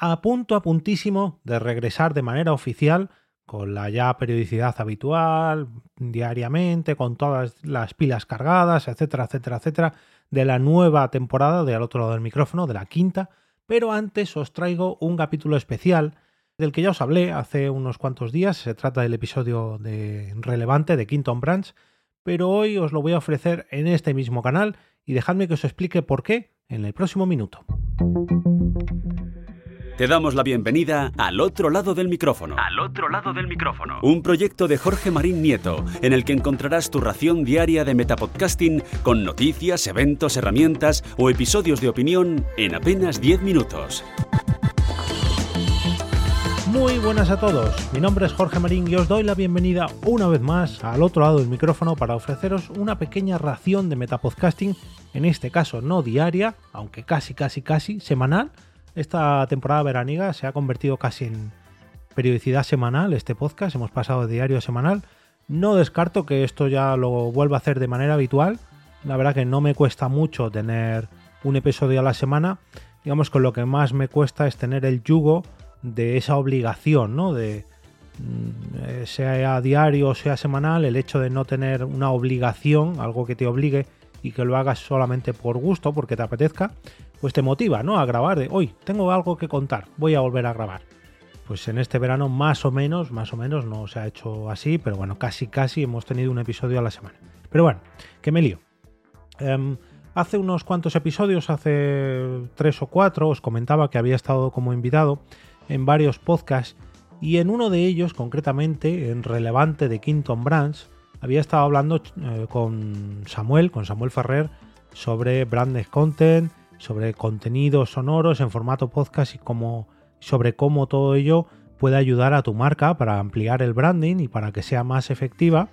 a punto, a puntísimo de regresar de manera oficial con la ya periodicidad habitual, diariamente, con todas las pilas cargadas, etcétera, etcétera, etcétera, de la nueva temporada de Al otro lado del micrófono, de la quinta. Pero antes os traigo un capítulo especial del que ya os hablé hace unos cuantos días. Se trata del episodio de relevante de Quinton Branch, pero hoy os lo voy a ofrecer en este mismo canal y dejadme que os explique por qué en el próximo minuto. Te damos la bienvenida al otro lado del micrófono. Al otro lado del micrófono. Un proyecto de Jorge Marín Nieto, en el que encontrarás tu ración diaria de metapodcasting con noticias, eventos, herramientas o episodios de opinión en apenas 10 minutos. Muy buenas a todos, mi nombre es Jorge Marín y os doy la bienvenida una vez más al otro lado del micrófono para ofreceros una pequeña ración de metapodcasting, en este caso no diaria, aunque casi casi casi semanal, esta temporada veraniega se ha convertido casi en periodicidad semanal, este podcast, hemos pasado de diario a semanal. No descarto que esto ya lo vuelva a hacer de manera habitual. La verdad que no me cuesta mucho tener un episodio a la semana. Digamos que lo que más me cuesta es tener el yugo de esa obligación, ¿no? De mm, sea diario o sea semanal, el hecho de no tener una obligación, algo que te obligue y que lo hagas solamente por gusto, porque te apetezca, pues te motiva, ¿no? A grabar de hoy, tengo algo que contar, voy a volver a grabar. Pues en este verano más o menos, más o menos, no se ha hecho así, pero bueno, casi casi hemos tenido un episodio a la semana. Pero bueno, que me lío. Em, hace unos cuantos episodios, hace tres o cuatro, os comentaba que había estado como invitado en varios podcasts y en uno de ellos, concretamente, en relevante de Quinton Branch, había estado hablando eh, con Samuel, con Samuel Ferrer, sobre branded content, sobre contenidos sonoros en formato podcast y cómo, sobre cómo todo ello puede ayudar a tu marca para ampliar el branding y para que sea más efectiva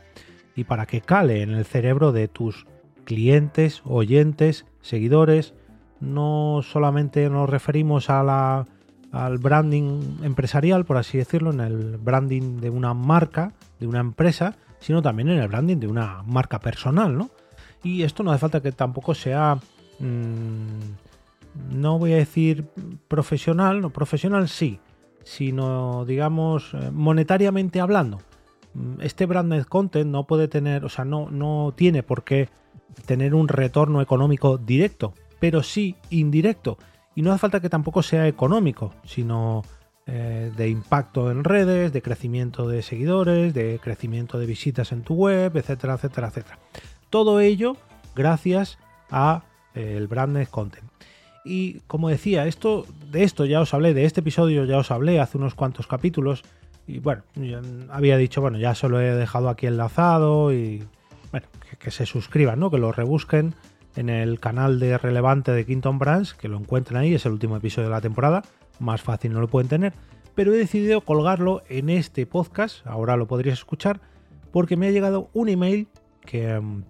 y para que cale en el cerebro de tus clientes, oyentes, seguidores. No solamente nos referimos a la, al branding empresarial, por así decirlo, en el branding de una marca, de una empresa, sino también en el branding de una marca personal, ¿no? Y esto no hace falta que tampoco sea, no voy a decir profesional, no, profesional sí, sino digamos eh, monetariamente hablando. Mm, este branded content no puede tener, o sea, no, no tiene por qué tener un retorno económico directo, pero sí indirecto. Y no hace falta que tampoco sea económico, sino eh, de impacto en redes, de crecimiento de seguidores, de crecimiento de visitas en tu web, etcétera, etcétera, etcétera. Todo ello gracias a el branded content. Y como decía, esto de esto ya os hablé, de este episodio ya os hablé hace unos cuantos capítulos. Y bueno, había dicho, bueno, ya se lo he dejado aquí enlazado y bueno, que, se suscriban, ¿no? Que lo rebusquen en el canal de relevante de Quinton Branch, que lo encuentren ahí, es el último episodio de la temporada más fácil no lo pueden tener, pero he decidido colgarlo en este podcast, ahora lo podrías escuchar, porque me ha llegado un email que mm,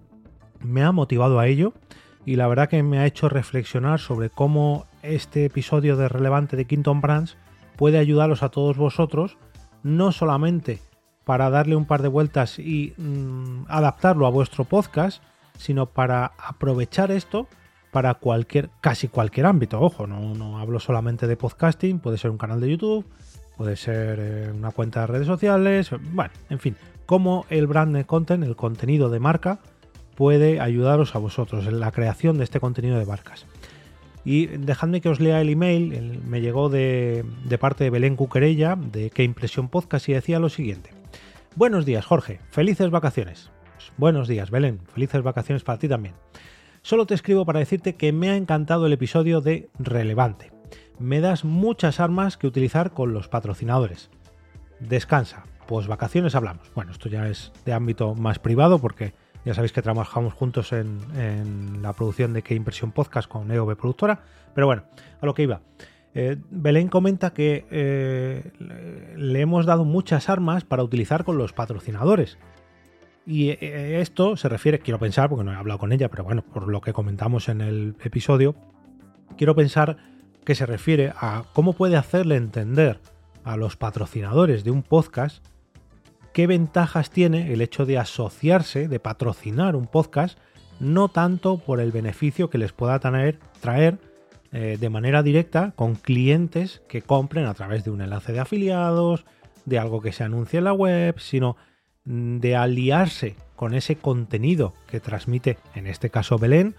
me ha motivado a ello y la verdad que me ha hecho reflexionar sobre cómo este episodio de relevante de Quinton Branch puede ayudaros a todos vosotros, no solamente para darle un par de vueltas y mm, adaptarlo a vuestro podcast, sino para aprovechar esto para cualquier, casi cualquier ámbito. Ojo, no, hablo solamente de podcasting, puede ser un canal de YouTube, puede ser eh, una cuenta de redes sociales, bueno, en fin, cómo el brand content, el contenido de marca, puede ayudaros a vosotros en la creación de este contenido de marcas. Y dejadme que os lea el email, me llegó de, de, parte de Belén Cuquerella, de Qué Impresión Podcast, y decía lo siguiente. Buenos días, Jorge, felices vacaciones. buenos días, Belén, felices vacaciones para ti también. Solo te escribo para decirte que me ha encantado el episodio de Relevante. Me das muchas armas que utilizar con los patrocinadores. Descansa, pues vacaciones hablamos. Bueno, esto ya es de ámbito más privado porque ya sabéis que trabajamos juntos en, la producción de Qué Impresión Podcast con EOB Productora. Pero bueno, a lo que iba. Eh, Belén comenta que eh, le hemos dado muchas armas para utilizar con los patrocinadores. Y eh, esto se refiere, quiero pensar, porque no he hablado con ella, pero bueno, por lo que comentamos en el episodio, quiero pensar que se refiere a cómo puede hacerle entender a los patrocinadores de un podcast qué ventajas tiene el hecho de asociarse, de patrocinar un podcast, no tanto por el beneficio que les pueda traer, traer eh, de manera directa con clientes que compren a través de un enlace de afiliados, de algo que se anuncie en la web, sino mm, de aliarse con ese contenido que transmite, en este caso Belén,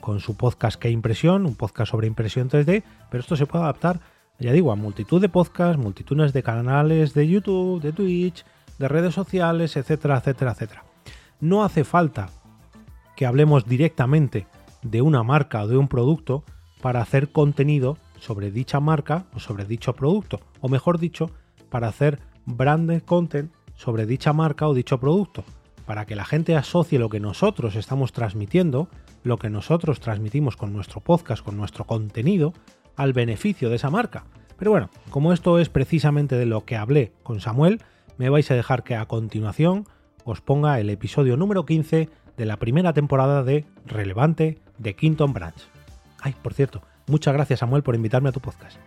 con su podcast Que Impresión, un podcast sobre impresión 3D, pero esto se puede adaptar, ya digo, a multitud de podcasts, multitudes de canales de YouTube, de Twitch, de redes sociales, etcétera, etcétera, etcétera. No hace falta que hablemos directamente de una marca o de un producto para hacer contenido sobre dicha marca o sobre dicho producto, o mejor dicho, para hacer branded content sobre dicha marca o dicho producto, para que la gente asocie lo que nosotros estamos transmitiendo, lo que nosotros transmitimos con nuestro podcast, con nuestro contenido, al beneficio de esa marca. Pero bueno, como esto es precisamente de lo que hablé con Samuel, me vais a dejar que a continuación os ponga el episodio número 15 de la primera temporada de Relevante de Quinton Branch. Ay, por cierto, muchas gracias Samuel por invitarme a tu podcast.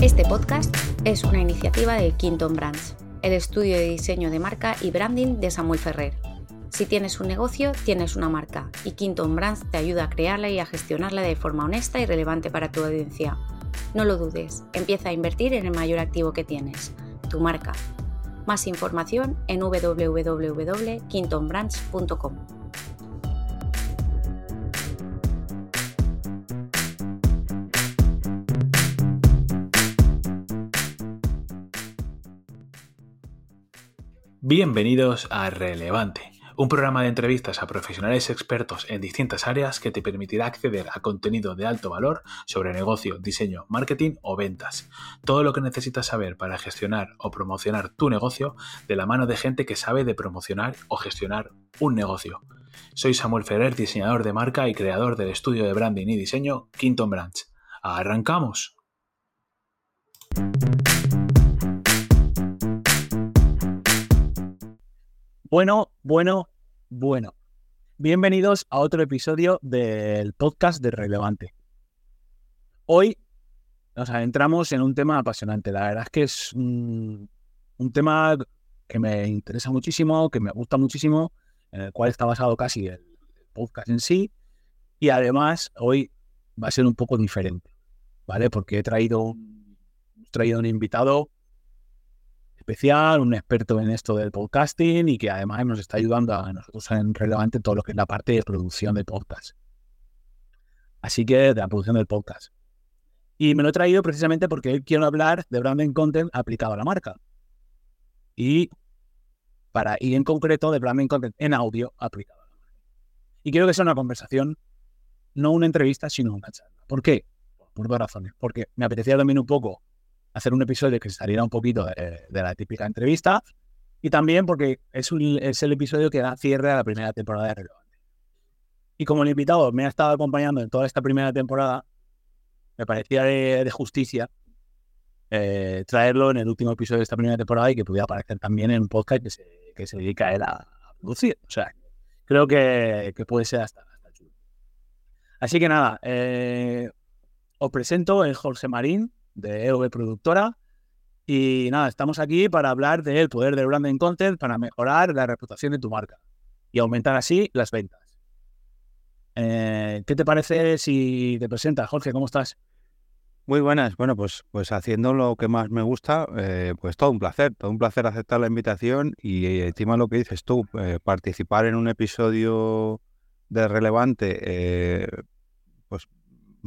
Este podcast es una iniciativa de Quinton Brands, el estudio de diseño de marca y branding de Samuel Ferrer. Si tienes un negocio, tienes una marca y Quinton Brands te ayuda a crearla y a gestionarla de forma honesta y relevante para tu audiencia. No lo dudes, empieza a invertir en el mayor activo que tienes, tu marca. Más información en www.quintonbrands.com. Bienvenidos a Relevante, un programa de entrevistas a profesionales expertos en distintas áreas que te permitirá acceder a contenido de alto valor sobre negocio, diseño, marketing o ventas. Todo lo que necesitas saber para gestionar o promocionar tu negocio de la mano de gente que sabe de promocionar o gestionar un negocio. Soy Samuel Ferrer, diseñador de marca y creador del estudio de branding y diseño Quinton Branch. ¡Arrancamos! Bueno, bueno, bueno. Bienvenidos a otro episodio del podcast de Relevante. Hoy nos adentramos en un tema apasionante. La verdad es que es un, tema que me interesa muchísimo, que me gusta muchísimo, en el cual está basado casi el podcast en sí. Y además, hoy va a ser un poco diferente, ¿vale? Porque he traído he traído un invitado especial, un experto en esto del podcasting y que además nos está ayudando a nosotros en relevante todo lo que es la parte de producción de podcast. Así que de la producción del podcast. Y me lo he traído precisamente porque quiero hablar de branding content aplicado a la marca. Y para ir en concreto de branding content en audio aplicado a la marca. Y quiero que sea una conversación, no una entrevista, sino una charla. ¿Por qué? Por dos razones. Porque me apetecía también un poco hacer un episodio que saliera un poquito de, la típica entrevista y también porque es, es el episodio que da cierre a la primera temporada de Relevante. Y como el invitado me ha estado acompañando en toda esta primera temporada, me parecía de, justicia eh, traerlo en el último episodio de esta primera temporada y que pudiera aparecer también en un podcast que se, que se dedica a él a, producir. O sea, creo que, que puede ser hasta, hasta, chulo. Así que nada, eh, os presento el Jorge Marín, de EV Productora. Y nada, estamos aquí para hablar del poder del branding content para mejorar la reputación de tu marca y aumentar así las ventas. Eh, ¿Qué te parece si te presentas, Jorge? ¿Cómo estás? Muy buenas. Bueno, pues, pues haciendo lo que más me gusta, eh, pues todo un placer, todo un placer aceptar la invitación y eh, encima lo que dices tú, participar en un episodio de relevante, pues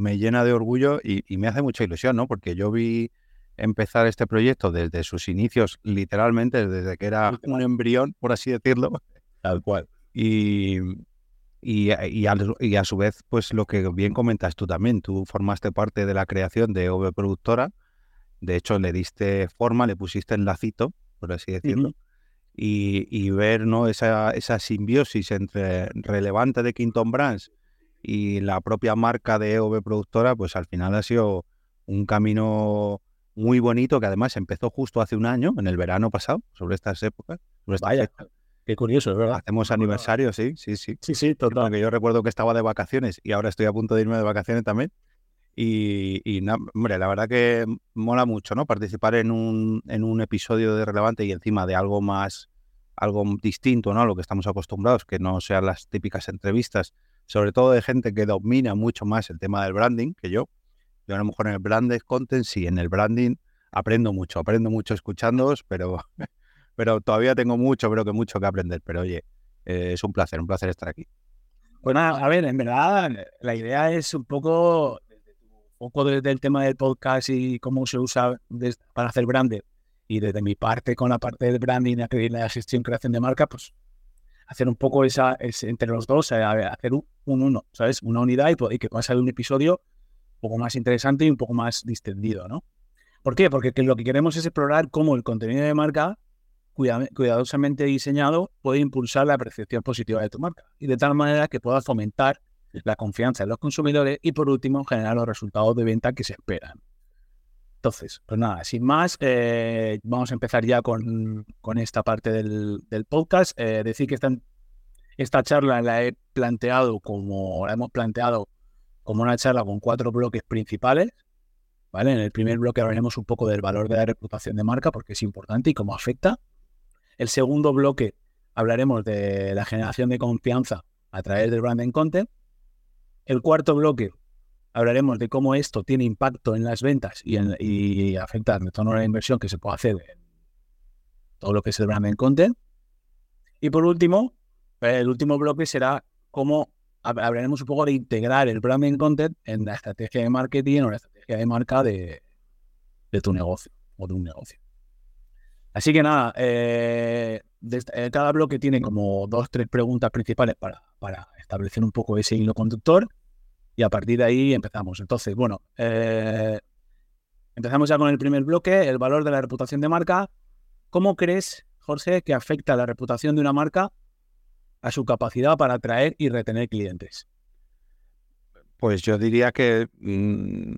me llena de orgullo y, me hace mucha ilusión, ¿no? Porque yo vi empezar este proyecto desde sus inicios, literalmente, desde que era un embrión, por así decirlo. Tal cual. Y, y, y, a, su vez, pues lo que bien comentas tú también, tú formaste parte de la creación de OV Productora, de hecho le diste forma, le pusiste el lacito, por así decirlo, y, y, ver ¿no? esa, esa simbiosis entre relevante de Quinton Brands y la propia marca de EOB Productora, pues al final ha sido un camino muy bonito que además empezó justo hace un año, en el verano pasado, sobre estas épocas. Vaya, qué curioso, ¿verdad? Hacemos aniversario, sí, sí, sí. Sí, sí, total. Que yo recuerdo que estaba de vacaciones y ahora estoy a punto de irme de vacaciones también. Y, hombre, la verdad que mola mucho, ¿no? Participar en un, en un episodio de relevante y encima de algo más, algo distinto, ¿no? A lo que estamos acostumbrados, que no sean las típicas entrevistas, sobre todo de gente que domina mucho más el tema del branding que yo. Yo a lo mejor en el branded content, sí, en el branding aprendo mucho, aprendo mucho escuchándoos, pero, pero todavía tengo mucho, creo que mucho que aprender. Pero oye, eh, es un placer, un placer estar aquí. Bueno, a ver, en verdad, la idea es un poco poco desde el tema del podcast y cómo se usa para hacer branding y desde mi parte con la parte del branding la gestión creación de marca, pues hacer un poco esa, entre los dos, eh, hacer un, uno, ¿sabes? Una unidad y, que pueda salir un episodio un poco más interesante y un poco más distendido, ¿no? ¿Por qué? Porque lo que queremos es explorar cómo el contenido de marca cuidadosamente diseñado puede impulsar la percepción positiva de tu marca y de tal manera que pueda fomentar la confianza en los consumidores y por último generar los resultados de venta que se esperan. Entonces, pues nada, sin más, eh, vamos a empezar ya con, esta parte del, podcast. Eh, decir que esta, charla la he planteado como, la hemos planteado como una charla con cuatro bloques principales. ¿vale? En el primer bloque hablaremos un poco del valor de la reputación de marca porque es importante y cómo afecta. El segundo bloque hablaremos de la generación de confianza a través del branding content. El cuarto bloque hablaremos de cómo esto tiene impacto en las ventas y, en, afecta al retorno a la inversión que se puede hacer en todo lo que es el branding content. Y por último, el último bloque será cómo hablaremos un poco de integrar el branding content en la estrategia de marketing o la estrategia de marca de, tu negocio o de un negocio. Así que nada, eh, eh, cada bloque tiene como dos, tres preguntas principales para, para establecer un poco ese hilo conductor y a partir de ahí empezamos. Entonces, bueno, eh, empezamos ya con el primer bloque, el valor de la reputación de marca. ¿Cómo crees, Jorge, que afecta la reputación de una marca a su capacidad para atraer y retener clientes? Pues yo diría que mm,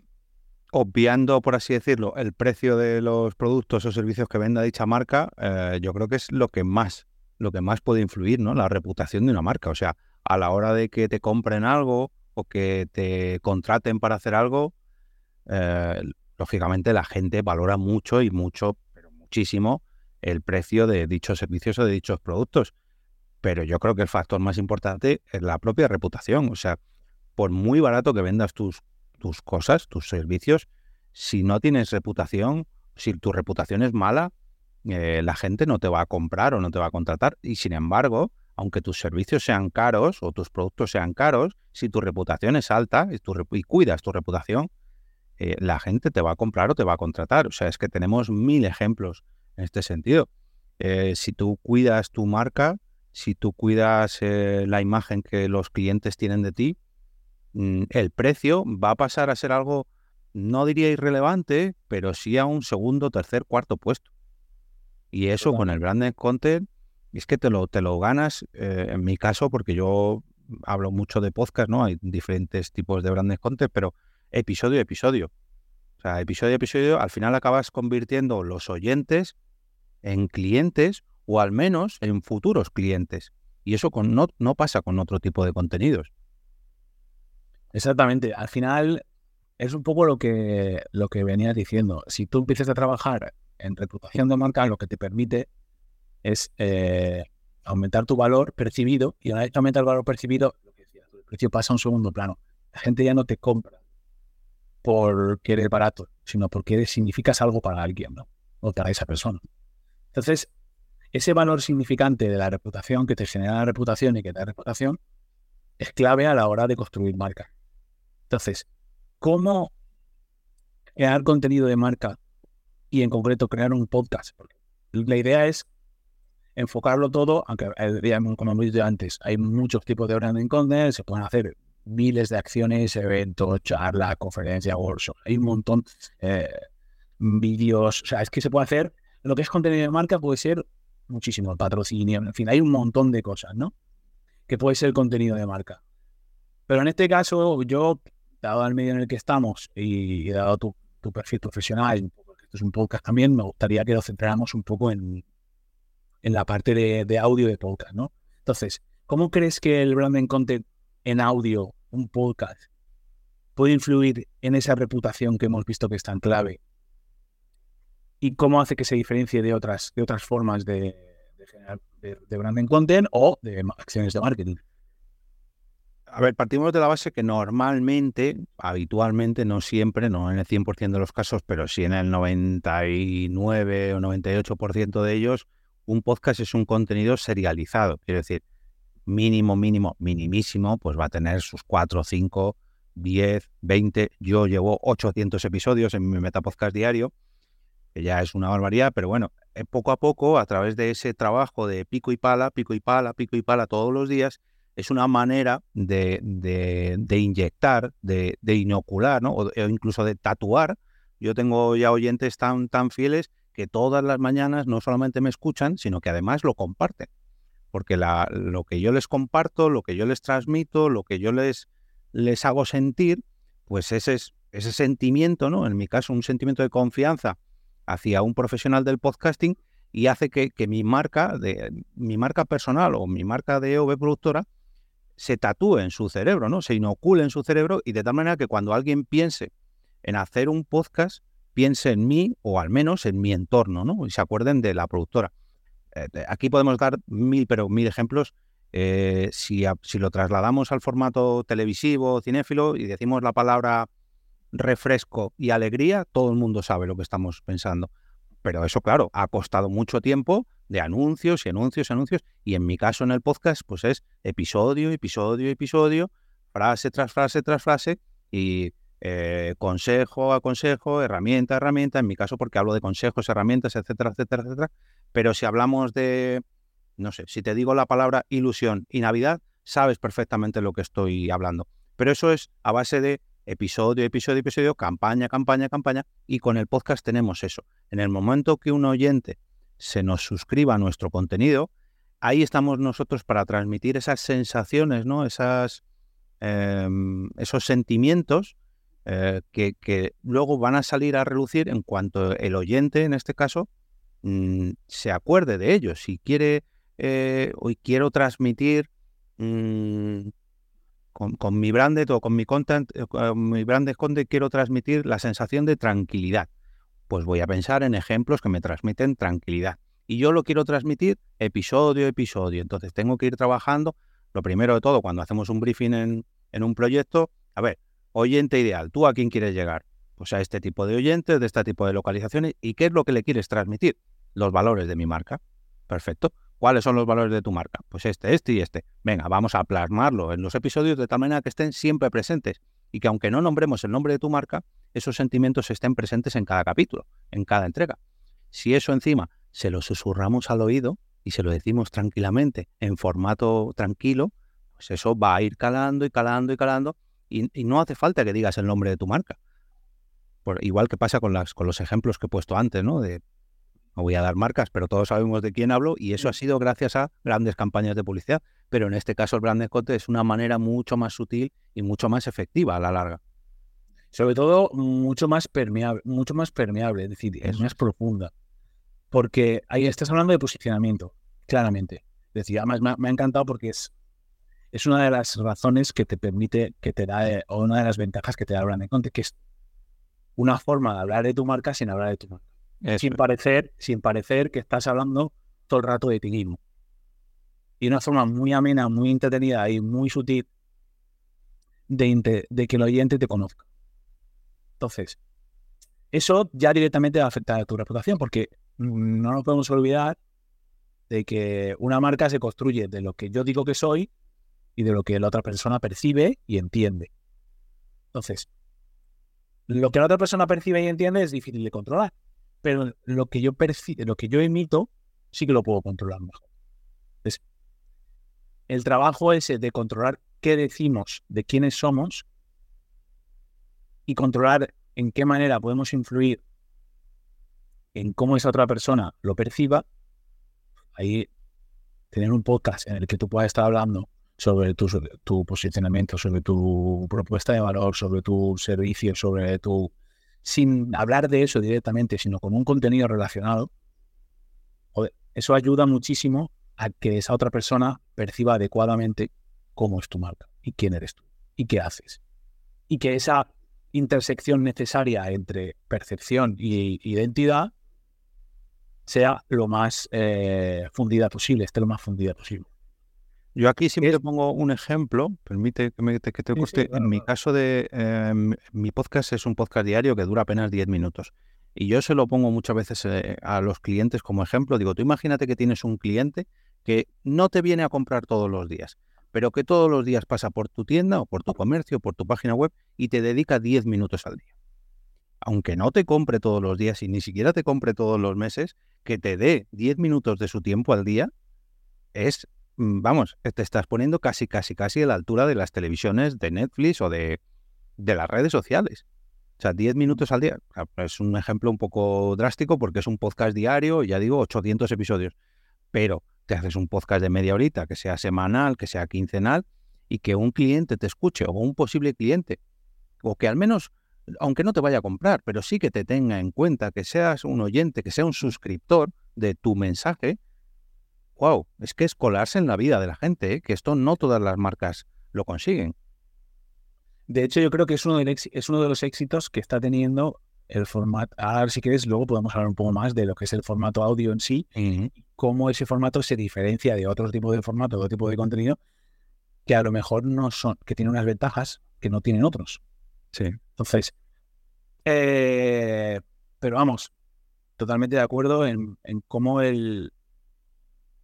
obviando, por así decirlo, el precio de los productos o servicios que venda dicha marca, eh, yo creo que es lo que más, lo que más puede influir, ¿no? La reputación de una marca. O sea, a la hora de que te compren algo o que te contraten para hacer algo, eh, lógicamente la gente valora mucho y mucho, pero muchísimo, el precio de dichos servicios o de dichos productos. Pero yo creo que el factor más importante es la propia reputación. O sea, por muy barato que vendas tus, tus cosas, tus servicios, si no tienes reputación, si tu reputación es mala, eh, la gente no te va a comprar o no te va a contratar. Y sin embargo, aunque tus servicios sean caros o tus productos sean caros, si tu reputación es alta y, tu, y cuidas tu reputación, eh, la gente te va a comprar o te va a contratar. O sea, es que tenemos mil ejemplos en este sentido. Eh, si tú cuidas tu marca, si tú cuidas eh, la imagen que los clientes tienen de ti, mm, el precio va a pasar a ser algo, no diría irrelevante, pero sí a un segundo, tercer, cuarto puesto. Y eso con el branded content es que te lo, te lo ganas, eh, en mi caso, porque yo hablo mucho de podcast, ¿no? Hay diferentes tipos de grandes content, pero episodio a episodio. O sea, episodio a episodio, al final acabas convirtiendo los oyentes en clientes o al menos en futuros clientes. Y eso con, no, no pasa con otro tipo de contenidos. Exactamente. Al final es un poco lo que, lo que venías diciendo. Si tú empiezas a trabajar en reputación de marca, lo que te permite es eh, aumentar tu valor percibido y una vez que aumenta el valor percibido, lo que decía, el precio pasa a un segundo plano. La gente ya no te compra porque eres barato, sino porque significas algo para alguien, ¿no? O para esa persona. Entonces, ese valor significante de la reputación que te genera la reputación y que te da reputación es clave a la hora de construir marca. Entonces, ¿cómo crear contenido de marca y en concreto crear un podcast? Porque la idea es enfocarlo todo, aunque eh, como hemos dicho antes, hay muchos tipos de branding content, se pueden hacer miles de acciones, eventos, charlas, conferencias, workshops, hay un montón, eh, vídeos, o sea, es que se puede hacer, lo que es contenido de marca puede ser muchísimo, patrocinio, en fin, hay un montón de cosas, ¿no? Que puede ser contenido de marca. Pero en este caso, yo, dado el medio en el que estamos y, dado tu, tu perfil profesional, esto es un podcast también, me gustaría que lo centráramos un poco en, en la parte de, audio de podcast, ¿no? Entonces, ¿cómo crees que el branding content en audio, un podcast, puede influir en esa reputación que hemos visto que es tan clave? ¿Y cómo hace que se diferencie de otras, de otras formas de, de, de branding content o de acciones de marketing? A ver, partimos de la base que normalmente, habitualmente, no siempre, no en el 100% de los casos, pero sí en el 99 o 98% de ellos, un podcast es un contenido serializado. Quiero decir, mínimo, mínimo, minimísimo, pues va a tener sus 4, 5, 10, 20. Yo llevo 800 episodios en mi Metapodcast diario, que ya es una barbaridad, pero bueno, eh, poco a poco, a través de ese trabajo de pico y pala, pico y pala, pico y pala todos los días, es una manera de, de, inyectar, de, de, inocular, ¿no? O, incluso de tatuar. Yo tengo ya oyentes tan, tan fieles que todas las mañanas no solamente me escuchan, sino que además lo comparten. Porque la, lo que yo les comparto, lo que yo les transmito, lo que yo les, les hago sentir, pues ese, es, ese sentimiento, ¿no? En mi caso, un sentimiento de confianza hacia un profesional del podcasting y hace que, que mi marca, de, mi marca personal o mi marca de OV productora, se tatúe en su cerebro, ¿no? Se inocule en su cerebro y de tal manera que cuando alguien piense en hacer un podcast, piense en mí o al menos en mi entorno, ¿no? Y se acuerden de la productora. Eh, aquí podemos dar mil, pero mil ejemplos. Eh, si, si lo trasladamos al formato televisivo, cinéfilo, y decimos la palabra refresco y alegría, todo el mundo sabe lo que estamos pensando. Pero eso, claro, ha costado mucho tiempo de anuncios y anuncios y anuncios. Y en mi caso en el podcast, pues es episodio, episodio, episodio, frase tras frase tras frase y eh, consejo a consejo, herramienta a herramienta. En mi caso, porque hablo de consejos, herramientas, etcétera, etcétera, etcétera. Pero si hablamos de, no sé, si te digo la palabra ilusión y Navidad, sabes perfectamente lo que estoy hablando. Pero eso es a base de episodio, episodio, episodio, campaña, campaña, campaña, y con el podcast tenemos eso. En el momento que un oyente se nos suscriba a nuestro contenido, ahí estamos nosotros para transmitir esas sensaciones, ¿no? Esas, em, esos sentimientos eh, que, luego van a salir a relucir en cuanto el oyente, en este caso, mm, se acuerde de ellos. Si quiere, eh, hoy quiero transmitir mm, con, mi branded o con mi content, eh, con mi branded content quiero transmitir la sensación de tranquilidad. Pues voy a pensar en ejemplos que me transmiten tranquilidad. Y yo lo quiero transmitir episodio a episodio. Entonces tengo que ir trabajando. Lo primero de todo, cuando hacemos un briefing en, en un proyecto, a ver, oyente ideal, ¿tú a quién quieres llegar? Pues a este tipo de oyentes, de este tipo de localizaciones. ¿Y qué es lo que le quieres transmitir? Los valores de mi marca. Perfecto. ¿Cuáles son los valores de tu marca? Pues este, este y este. Venga, vamos a plasmarlo en los episodios de tal manera que estén siempre presentes y que aunque no nombremos el nombre de tu marca, esos sentimientos estén presentes en cada capítulo, en cada entrega. Si eso encima se lo susurramos al oído y se lo decimos tranquilamente, en formato tranquilo, pues eso va a ir calando y calando y calando y, no hace falta que digas el nombre de tu marca. Por, igual que pasa con, las, con los ejemplos que he puesto antes, ¿no? De no voy a dar marcas, pero todos sabemos de quién hablo y eso ha sido gracias a grandes campañas de publicidad. Pero en este caso el brand escote es una manera mucho más sutil y mucho más efectiva a la larga. Sobre todo mucho más permeable, mucho más permeable, es decir, es más profunda. Porque ahí estás hablando de posicionamiento, claramente. Es decir, además me ha, encantado porque es, es una de las razones que te permite, que te da, eh, o una de las ventajas que te da brand content, que es una forma de hablar de tu marca sin hablar de tu marca sin parecer, sin parecer que estás hablando todo el rato de ti mismo. Y una forma muy amena, muy entretenida y muy sutil de, de que el oyente te conozca. Entonces, eso ya directamente va a afectar a tu reputación, porque no nos podemos olvidar de que una marca se construye de lo que yo digo que soy y de lo que la otra persona percibe y entiende. Entonces, lo que la otra persona percibe y entiende es difícil de controlar pero lo que yo lo que yo emito, sí que lo puedo controlar mejor. Entonces, el trabajo es de controlar qué decimos, de quiénes somos y controlar en qué manera podemos influir en cómo esa otra persona lo perciba. Ahí tener un podcast en el que tú puedas estar hablando sobre tu, tu posicionamiento, sobre tu propuesta de valor, sobre tu servicio, sobre tu sin hablar de eso directamente, sino con un contenido relacionado, eso ayuda muchísimo a que esa otra persona perciba adecuadamente cómo es tu marca y quién eres tú y qué haces. y que esa intersección necesaria entre percepción y identidad sea lo más eh, fundida posible, esté lo más fundida posible. Yo aquí siempre pongo un ejemplo, permite que, me, que te coste. en mi caso de em, mi podcast es un podcast diario que dura apenas 10 minutos. Y yo se lo pongo muchas veces eh, a los clientes como ejemplo. Digo, tú imagínate que tienes un cliente que no te viene a comprar todos los días, pero que todos los días pasa por tu tienda o por tu comercio, o por tu página web y te dedica 10 minutos al día. Aunque no te compre todos los días y ni siquiera te compre todos los meses, que te dé 10 minutos de su tiempo al día es, vamos, te estás poniendo casi, casi, casi a la altura de las televisiones de Netflix o de, de las redes sociales. O sea, 10 minutos al día. Es un ejemplo un poco drástico porque es un podcast diario, ya digo, 800 episodios. Pero te haces un podcast de media horita, que sea semanal, que sea quincenal, y que un cliente te escuche, o un posible cliente, o que al menos aunque no te vaya a comprar, pero sí que te tenga en cuenta, que seas un oyente, que sea un suscriptor de tu mensaje, wow, es que es colarse en la vida de la gente, ¿eh? que esto no todas las marcas lo consiguen. De hecho, yo creo que es uno, de, es uno de los éxitos que está teniendo el formato. Ahora, si quieres, luego podemos hablar un poco más de lo que es el formato audio en sí, cómo ese formato se diferencia de otro tipo de formato, de otro tipo de contenido, que a lo mejor no son, que tiene unas ventajas que no tienen otros. Sí. Entonces, eh, pero vamos, totalmente de acuerdo en, cómo el,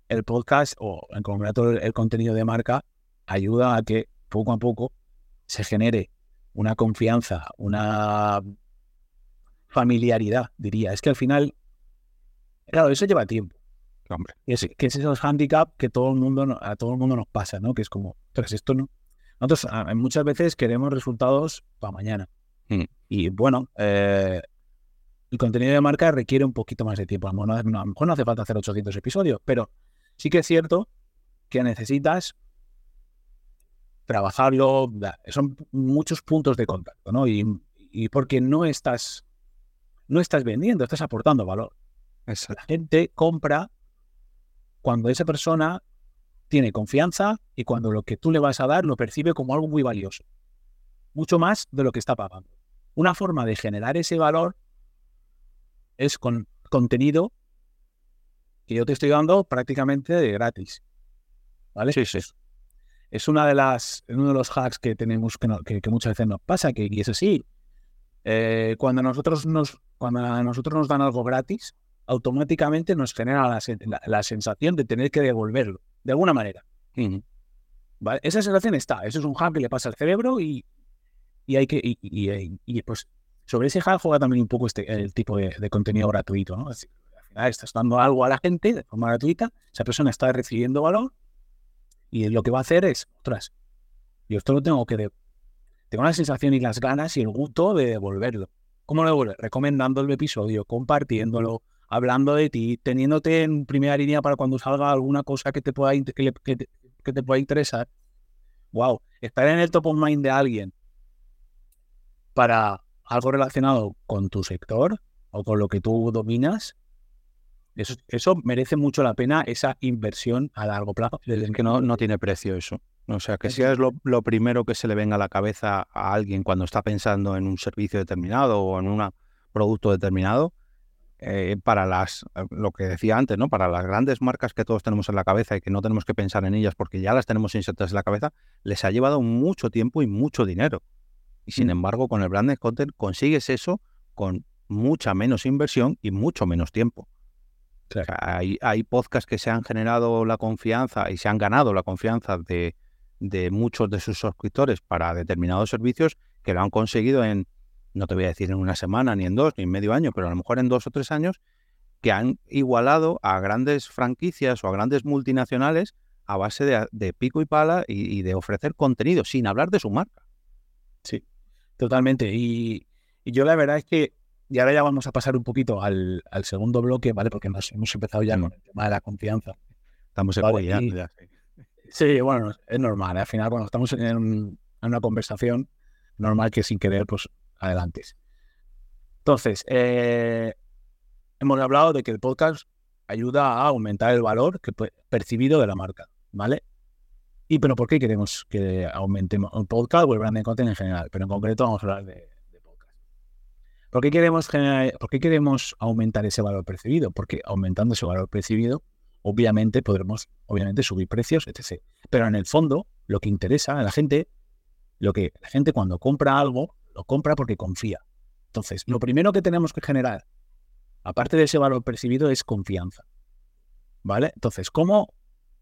el podcast o en concreto el, contenido de marca ayuda a que poco a poco se genere una confianza, una familiaridad, diría. Es que al final, claro, eso lleva tiempo. Hombre. que es el handicap que todo el mundo, a todo el mundo nos pasa, ¿no? Que es como, tras esto no, nosotros muchas veces queremos resultados para mañana. Mm. Y bueno, eh, el contenido de marca requiere un poquito más de tiempo. A lo, mejor no, hace falta hacer 800 episodios, pero sí que es cierto que necesitas trabajarlo. Son muchos puntos de contacto, ¿no? Y, porque no estás, no estás vendiendo, estás aportando valor. La gente compra cuando esa persona tiene confianza y cuando lo que tú le vas a dar lo percibe como algo muy valioso. Mucho más de lo que está pagando. Una forma de generar ese valor es con contenido que yo te estoy dando prácticamente de gratis. ¿Vale? Sí, sí. Es una de las, uno de los hacks que tenemos que, que, muchas veces nos pasa, que, y es así. Eh, cuando, nosotros nos, cuando a nosotros nos dan algo gratis, automáticamente nos genera la sensación de tener que devolverlo de alguna manera. ¿Vale? Esa sensación está, eso es un hack que le pasa al cerebro y, y hay que, y, pues sobre ese hack juega también un poco este, el tipo de, contenido gratuito, ¿no? Estás dando algo a la gente de forma gratuita, esa persona está recibiendo valor y lo que va a hacer es, otras, yo esto lo tengo que, de, tengo la sensación y las ganas y el gusto de devolverlo. ¿Cómo lo devuelve? Recomendando el episodio, compartiéndolo, hablando de ti, teniéndote en primera línea para cuando salga alguna cosa que te pueda, que, te, pueda interesar. Wow, estar en el top of mind de alguien para algo relacionado con tu sector o con lo que tú dominas, eso, eso merece mucho la pena, esa inversión a largo plazo. Es que no, no tiene precio eso. O sea, que si es lo, lo, primero que se le venga a la cabeza a alguien cuando está pensando en un servicio determinado o en un producto determinado, eh, para las, eh, lo que decía antes, ¿no? Para las grandes marcas que todos tenemos en la cabeza y que no tenemos que pensar en ellas porque ya las tenemos insertas en la cabeza, les ha llevado mucho tiempo y mucho dinero. Y sin mm. embargo, con el branded content consigues eso con mucha menos inversión y mucho menos tiempo. Hay, hay podcasts que se han generado la confianza y se han ganado la confianza de, de muchos de sus suscriptores para determinados servicios que lo han conseguido en no te voy a decir en una semana, ni en dos, ni en medio año, pero a lo mejor en dos o tres años, que han igualado a grandes franquicias o a grandes multinacionales a base de, pico y pala y, de ofrecer contenido, sin hablar de su marca. Sí, totalmente. Y, yo la verdad es que, y ahora ya vamos a pasar un poquito al, segundo bloque, ¿vale? Porque hemos empezado ya con el tema de la confianza. Estamos en ya, sí. bueno, es normal. ¿eh? Al final, cuando estamos en, en, una conversación, normal que sin querer, pues adelante. Entonces, eh, hemos hablado de que el podcast ayuda a aumentar el valor que percibido de la marca, ¿vale? ¿Y pero por qué queremos que aumentemos el podcast o el branding content en general? Pero en concreto vamos a hablar de. ¿Por qué, queremos generar, ¿Por qué queremos aumentar ese valor percibido? Porque aumentando ese valor percibido, obviamente podremos obviamente subir precios, etc. Pero en el fondo, lo que interesa a la gente, lo que la gente cuando compra algo, lo compra porque confía. Entonces, lo primero que tenemos que generar, aparte de ese valor percibido, es confianza. ¿Vale? Entonces, ¿cómo,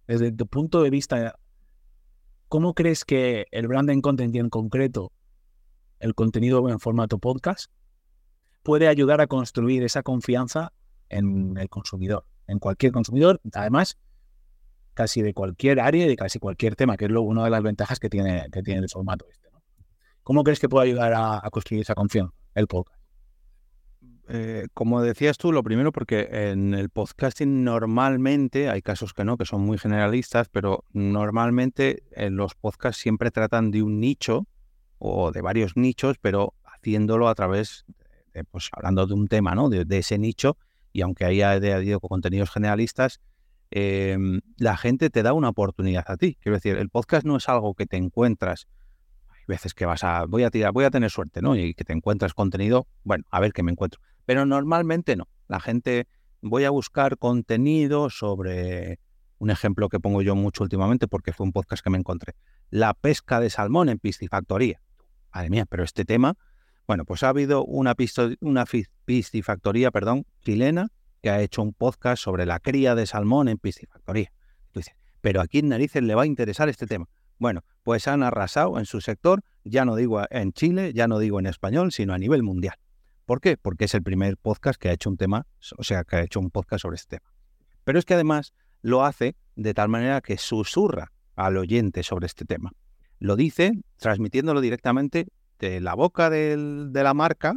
desde tu punto de vista ¿Cómo crees que el branding content y en concreto el contenido en formato podcast puede ayudar a construir esa confianza en el consumidor, en cualquier consumidor, además casi de cualquier área y de casi cualquier tema, que es lo, una de las ventajas que tiene, que tiene el formato este. ¿Cómo crees que puede ayudar a construir esa confianza el podcast? Eh, como decías tú, lo primero, porque en el podcasting normalmente, hay casos que no, que son muy generalistas, pero normalmente en los podcasts siempre tratan de un nicho o de varios nichos, pero haciéndolo a través, de, pues hablando de un tema, ¿no? De, ese nicho, y aunque haya habido contenidos generalistas, em, la gente te da una oportunidad a ti. Quiero decir, el podcast no es algo que te encuentras hay veces que vas a, voy a tirar, voy a tener suerte, ¿no? Y que te encuentras contenido, bueno, a ver qué me encuentro pero normalmente no. La gente, voy a buscar contenido sobre un ejemplo que pongo yo mucho últimamente porque fue un podcast que me encontré. La pesca de salmón en piscifactoría. Madre mía, pero este tema, bueno, pues ha habido una, una piscifactoría, perdón, chilena que ha hecho un podcast sobre la cría de salmón en piscifactoría. pero ¿a quién narices le va a interesar este tema? Bueno, pues han arrasado en su sector, ya no digo en Chile, ya no digo en español, sino a nivel mundial. ¿Por qué? Porque es el primer podcast que ha hecho un tema, o sea, que ha hecho un podcast sobre este tema. Pero es que además lo hace de tal manera que susurra al oyente sobre este tema. Lo dice transmitiéndolo directamente de la boca de la marca,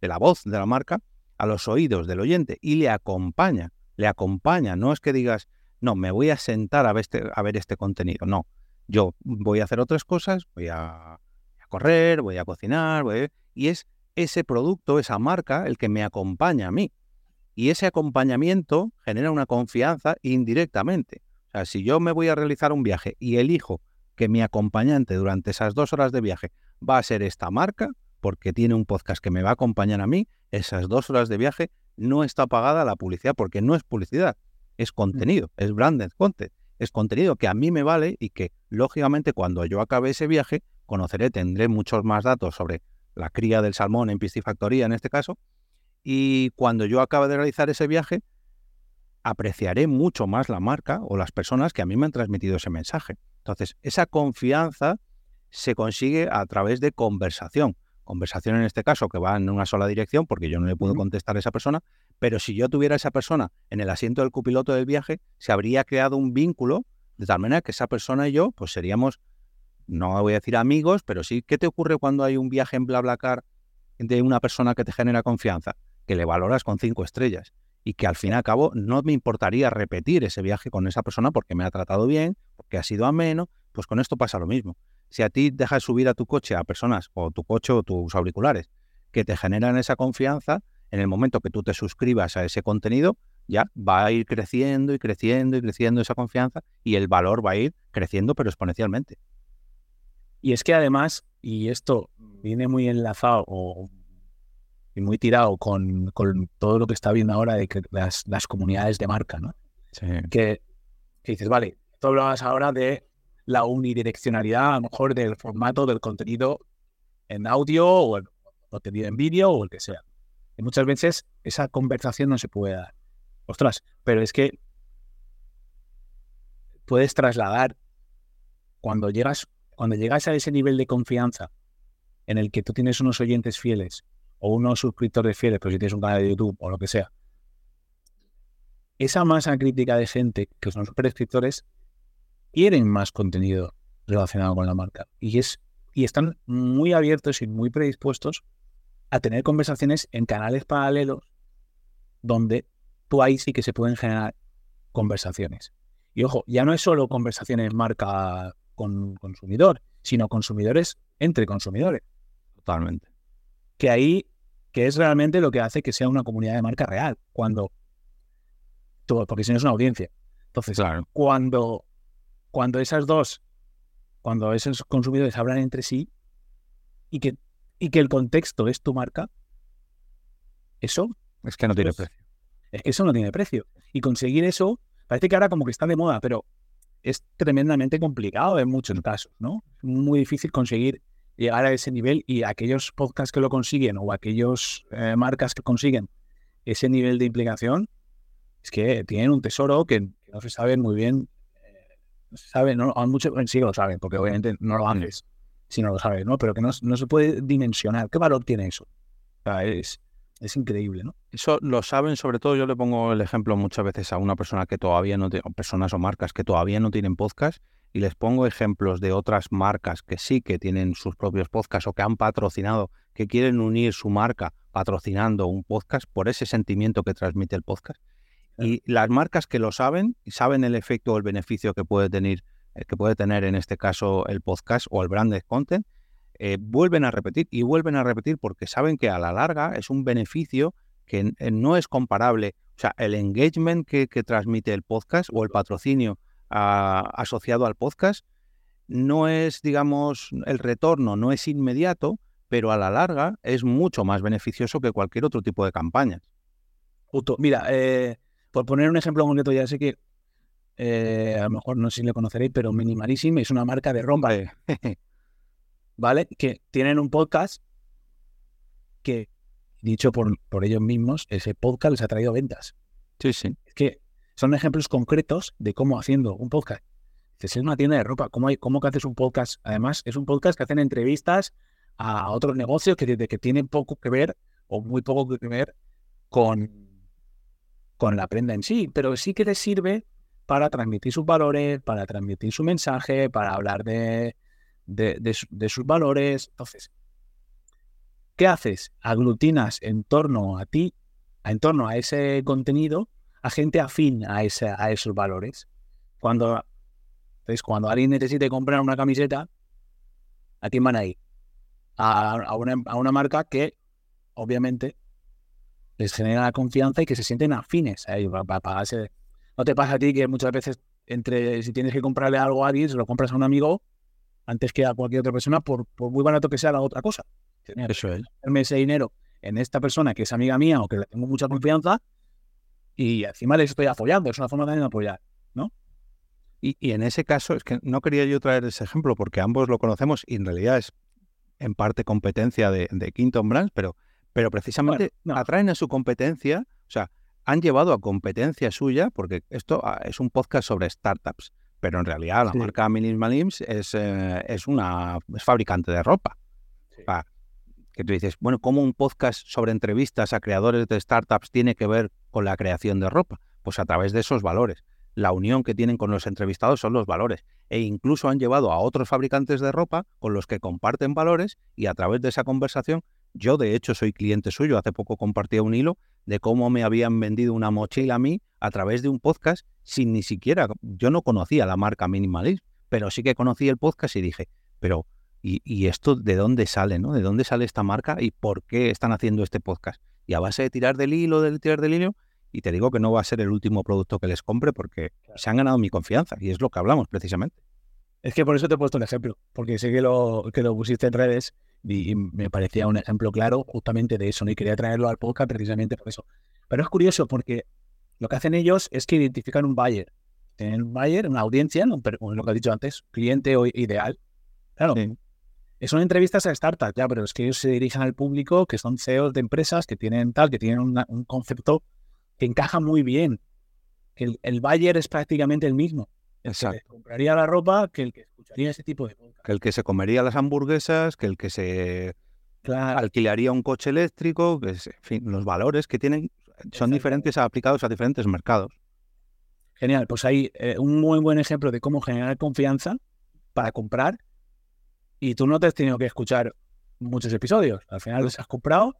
de la voz de la marca, a los oídos del oyente y le acompaña, le acompaña. No es que digas, no, me voy a sentar a ver este, a ver este contenido. No, yo voy a hacer otras cosas, voy a, correr, voy a cocinar, y es ese producto, esa marca, el que me acompaña a mí. Y ese acompañamiento genera una confianza indirectamente. O sea, si yo me voy a realizar un viaje y elijo que mi acompañante durante esas dos horas de viaje va a ser esta marca, porque tiene un podcast que me va a acompañar a mí, esas dos horas de viaje no está pagada la publicidad, porque no es publicidad, es contenido, es branded content, es contenido que a mí me vale y que, lógicamente, cuando yo acabe ese viaje, conoceré, tendré muchos más datos sobre la cría del salmón en piscifactoría en este caso, y cuando yo acabe de realizar ese viaje, apreciaré mucho más la marca o las personas que a mí me han transmitido ese mensaje. Entonces, esa confianza se consigue a través de conversación. Conversación en este caso que va en una sola dirección, porque yo no le puedo contestar a esa persona, pero si yo tuviera a esa persona en el asiento del copiloto del viaje, se habría creado un vínculo de tal manera que esa persona y yo, pues seríamos no voy a decir amigos, pero sí, ¿qué te ocurre cuando hay un viaje en BlaBlaCar de una persona que te genera confianza? Que le valoras con cinco estrellas y que al fin y al cabo no me importaría repetir ese viaje con esa persona porque me ha tratado bien, porque ha sido ameno, pues con esto pasa lo mismo. Si a ti dejas subir a tu coche a personas o tu coche o tus auriculares que te generan esa confianza, en el momento que tú te suscribas a ese contenido, ya va a ir creciendo y creciendo y creciendo esa confianza y el valor va a ir creciendo pero exponencialmente. Y es que además, y esto viene muy enlazado o y muy tirado con, todo lo que está viendo ahora de que las, comunidades de marca, ¿no? Que, dices, vale, tú hablabas ahora de la unidireccionalidad, a lo mejor del formato del contenido en audio o el contenido en vídeo o el que sea. Muchas veces esa conversación no se puede dar. Ostras, pero es que puedes trasladar cuando llegas cuando llegas a ese nivel de confianza en el que tú tienes unos oyentes fieles o unos suscriptores fieles, pero si tienes un canal de YouTube o lo que sea, esa masa crítica de gente que son suscriptores quieren más contenido relacionado con la marca y, es, y están muy abiertos y muy predispuestos a tener conversaciones en canales paralelos donde tú ahí sí que se pueden generar conversaciones. Y ojo, ya no es solo conversaciones marca con consumidor, sino consumidores entre consumidores. Totalmente. Que ahí, que es realmente lo que hace que sea una comunidad de marca real, cuando, porque si no es una audiencia. Entonces, cuando, cuando esas dos cuando esos consumidores hablan entre sí y que, y que el contexto es tu marca, eso Es que no tiene Pues, precio. es que eso no tiene precio. Y conseguir eso, parece que ahora como que está de moda, pero es tremendamente complicado en muchos casos, ¿no? Es muy difícil conseguir llegar a ese nivel y aquellos podcasts que lo consiguen o aquellos eh, marcas que consiguen ese nivel de implicación, es que tienen un tesoro que no se sabe muy bien, eh, no muchos sí que lo saben, porque obviamente no lo haces si no lo sabes, ¿no? Pero que no, no se puede dimensionar. ¿Qué valor tiene eso? O sea, es, es increíble, ¿no? Eso lo saben, sobre todo yo le pongo el ejemplo muchas veces a una persona que todavía no tiene, personas o marcas que todavía no tienen podcast, y les pongo ejemplos de otras marcas que sí que tienen sus propios podcasts o que han patrocinado, que quieren unir su marca patrocinando un podcast por ese sentimiento que transmite el podcast. Y las marcas que lo saben, y saben el efecto o el beneficio que puede tener, eh, que puede tener en este caso el podcast o el branded content, eh, vuelven a repetir y vuelven a repetir porque saben que a la larga es un beneficio que eh, no es comparable. O sea, el engagement que, que transmite el podcast o el patrocinio ah, asociado al podcast no es, digamos, el retorno no es inmediato, pero a la larga es mucho más beneficioso que cualquier otro tipo de campañas. Justo. Mira, eh, por poner un ejemplo concreto, ya sé que eh, a lo mejor no sé si le conoceréis, pero Minimalism es una marca de ropa, ¿vale? Que tienen un podcast que, dicho por, por ellos mismos, ese podcast les ha traído ventas. sí, sí. Es que son ejemplos concretos de cómo haciendo un podcast. Dices, es una tienda de ropa, ¿cómo, hay, cómo que haces un podcast? Además, es un podcast que hacen entrevistas a otros negocios que, que tienen poco que ver o muy poco que ver con, con la prenda en sí, pero sí que les sirve para transmitir sus valores, para transmitir su mensaje, para hablar de, de, de su- de sus valores. Entonces, ¿qué haces? Aglutinas en torno a ti, en torno a ese contenido, a gente afín a, ese, a esos valores. Cuando, entonces, cuando alguien necesite comprar una camiseta, ¿a quién van a? A, a una, a una marca que, obviamente, les genera confianza y que se sienten afines a ellos. pa- pa- pa- ese- no te pasa a ti que muchas veces, entre si tienes que comprarle algo a alguien, se lo compras a un amigo antes que a cualquier otra persona, por, por muy barato que sea la otra cosa. "Mira, Eso es. ese dinero en esta persona que es amiga mía o que le tengo mucha confianza y encima les estoy apoyando. Es una forma también de apoyar. Y, y en ese caso, es que no quería yo traer ese ejemplo porque ambos lo conocemos y en realidad es en parte competencia de, de Quinton Brands, pero, pero precisamente Bueno, no. atraen a su competencia, o sea, han llevado a competencia suya, porque esto ah, es un podcast sobre startups, pero en realidad la Sí. marca Minimalims es, eh, es una es fabricante de ropa. Sí. Que tú dices, bueno, ¿cómo un podcast sobre entrevistas a creadores de startups tiene que ver con la creación de ropa? Pues a través de esos valores. La unión que tienen con los entrevistados son los valores. E incluso han llevado a otros fabricantes de ropa con los que comparten valores y a través de esa conversación, yo de hecho soy cliente suyo, hace poco compartía un hilo de cómo me habían vendido una mochila a mí a través de un podcast sin ni siquiera, yo no conocía la marca Minimalism, pero sí que conocí el podcast y dije, pero ¿y, y esto de dónde sale, no? ¿De dónde sale esta marca y por qué están haciendo este podcast? Y a base de tirar del hilo, de tirar del hilo, y te digo que no va a ser el último producto que les compre porque se han ganado mi confianza y es lo que hablamos precisamente. Es que por eso te he puesto el ejemplo, porque sé que lo, que lo pusiste en redes y, me parecía un ejemplo claro justamente de eso, ¿no? y quería traerlo al podcast precisamente por eso. Pero es curioso porque lo que hacen ellos es que identifican un buyer. Tienen un buyer, una audiencia, ¿no? Pero, como lo que he dicho antes, cliente o ideal. Claro, Sí. son entrevistas a startups, ya, pero es que ellos se dirigen al público que son CEOs de empresas que tienen tal, que tienen una- un concepto que encaja muy bien. El, el buyer es prácticamente el mismo. El que les compraría la ropa que el que escucharía ese tipo de podcast. Que el que se comería las hamburguesas, que el que se Claro, alquilaría un coche eléctrico, que es- en fin, los valores que tienen son diferentes aplicados a diferentes mercados. genial. Pues hay eh, un muy buen ejemplo de cómo generar confianza para comprar y tú no te has tenido que escuchar muchos episodios. Al final los has comprado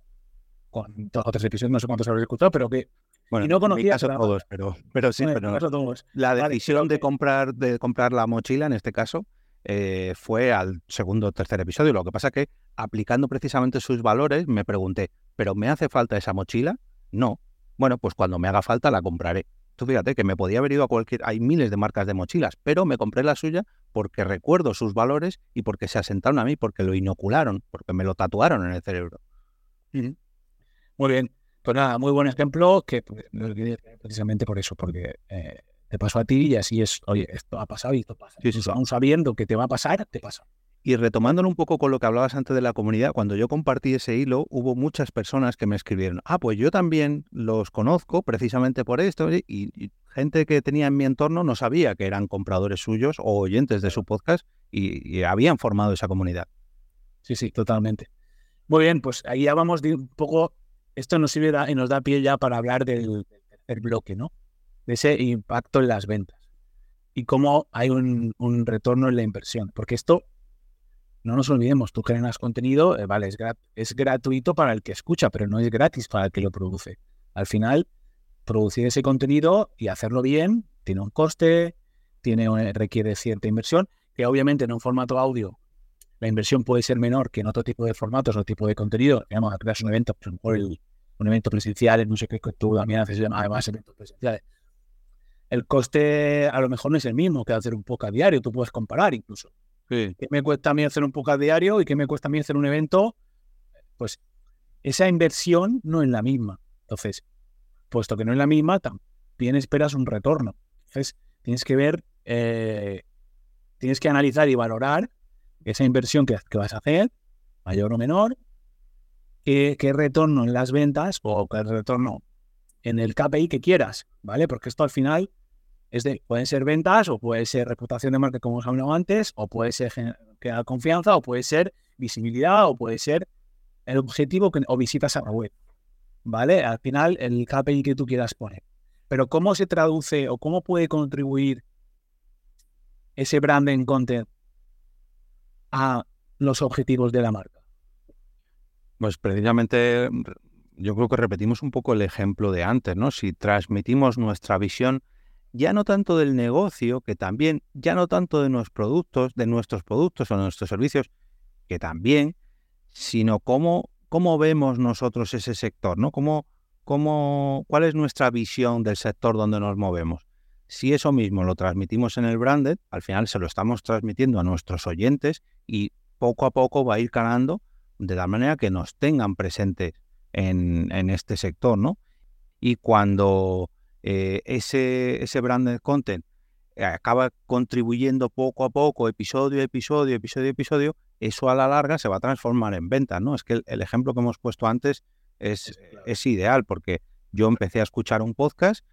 con dos o tres episodios, no sé cuántos habrás escuchado, pero que Bueno, Y no en mi caso la- todos, pero, pero sí, bueno, pero todos. la decisión de comprar, de comprar la mochila, en este caso, eh, fue al segundo o tercer episodio. Lo que pasa que, aplicando precisamente sus valores, me pregunté, ¿pero me hace falta esa mochila? No. Bueno, pues cuando me haga falta la compraré. Tú fíjate que me podía haber ido a cualquier... Hay miles de marcas de mochilas, pero me compré la suya porque recuerdo sus valores y porque se asentaron a mí, porque lo inocularon, porque me lo tatuaron en el cerebro. Muy bien. Pues nada, muy buen ejemplo que precisamente por eso, porque eh, te pasó a ti y así es, oye, esto ha pasado y esto pasa. Sí, sí, Aún sabiendo que te va a pasar, te pasa. Y retomándolo un poco con lo que hablabas antes de la comunidad, cuando yo compartí ese hilo, hubo muchas personas que me escribieron, ah, pues yo también los conozco precisamente por esto, y, gente que tenía en mi entorno no sabía que eran compradores suyos o oyentes de su podcast y, habían formado esa comunidad. Sí, sí, totalmente. Muy bien, pues ahí ya vamos de un poco, esto nos sirve y nos da pie ya para hablar del tercer bloque, ¿no? De ese impacto en las ventas y cómo hay un, retorno en la inversión, porque esto no nos olvidemos, tú generas contenido, eh, vale, es, gratuito para el que escucha, pero no es gratis para el que lo produce. Al final, producir ese contenido y hacerlo bien tiene un coste, tiene, requiere cierta inversión, que obviamente en un formato audio la inversión puede ser menor que en otro tipo de formatos o tipo de contenido. Digamos, creas un evento, por ejemplo, un evento presencial, no sé qué, tú también haces además eventos presenciales. El coste a lo mejor no es el mismo que hacer un poco a diario, tú puedes comparar incluso. ¿Qué me cuesta a mí hacer un podcast diario y qué me cuesta a mí hacer un evento? Pues esa inversión no es la misma. Entonces, puesto que no es la misma, también esperas un retorno. Entonces, tienes que ver, eh, tienes que analizar y valorar esa inversión que, vas a hacer, mayor o menor, qué, retorno en las ventas o qué retorno en el KPI que quieras, ¿vale? Porque esto al final es de, pueden ser ventas o puede ser reputación de marca, como hemos hablado antes, o puede ser crear confianza, o puede ser visibilidad, o puede ser el objetivo que, o visitas a la web. ¿Vale? Al final, el KPI que tú quieras poner. Pero ¿cómo se traduce o cómo puede contribuir ese branding content a los objetivos de la marca? Pues precisamente yo creo que repetimos un poco el ejemplo de antes, ¿no? Si transmitimos nuestra visión ya no tanto del negocio, que también, ya no tanto de nuestros productos, de nuestros productos o nuestros servicios, que también, sino cómo, cómo vemos nosotros ese sector, ¿no? Cómo, cómo, ¿Cuál es nuestra visión del sector donde nos movemos? Si eso mismo lo transmitimos en el branded, al final se lo estamos transmitiendo a nuestros oyentes y poco a poco va a ir calando de tal manera que nos tengan presentes en, en este sector, ¿no? Y cuando eh, ese, ese branded content eh, acaba contribuyendo poco a poco, episodio, episodio, episodio, episodio, eso a la larga se va a transformar en ventas, ¿no? Es que el, ejemplo que hemos puesto antes es, es, ideal porque yo empecé a escuchar un podcast,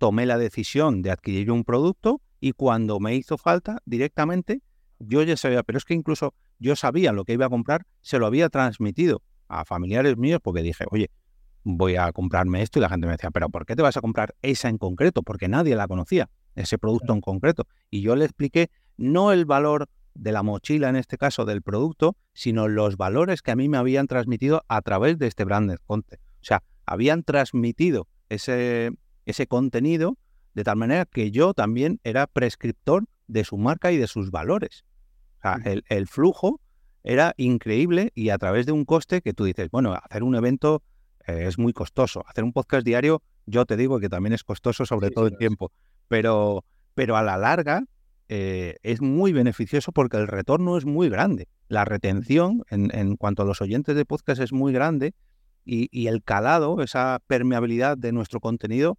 tomé la decisión de adquirir un producto y cuando me hizo falta directamente, yo ya sabía, pero es que incluso yo sabía lo que iba a comprar, se lo había transmitido a familiares míos porque dije, oye, voy a comprarme esto y la gente me decía, pero ¿por qué te vas a comprar esa en concreto? Porque nadie la conocía, ese producto en concreto. Y yo le expliqué no el valor de la mochila, en este caso del producto, sino los valores que a mí me habían transmitido a través de este branded content. O sea, habían transmitido ese, ese contenido de tal manera que yo también era prescriptor de su marca y de sus valores. O sea, el, el flujo era increíble y a través de un coste que tú dices, bueno, hacer un evento eh, es muy costoso. Hacer un podcast diario, yo te digo que también es costoso, sobre todo el tiempo, pero, pero a la larga eh, es muy beneficioso porque el retorno es muy grande. La retención en, en cuanto a los oyentes de podcast es muy grande y, y, el calado, esa permeabilidad de nuestro contenido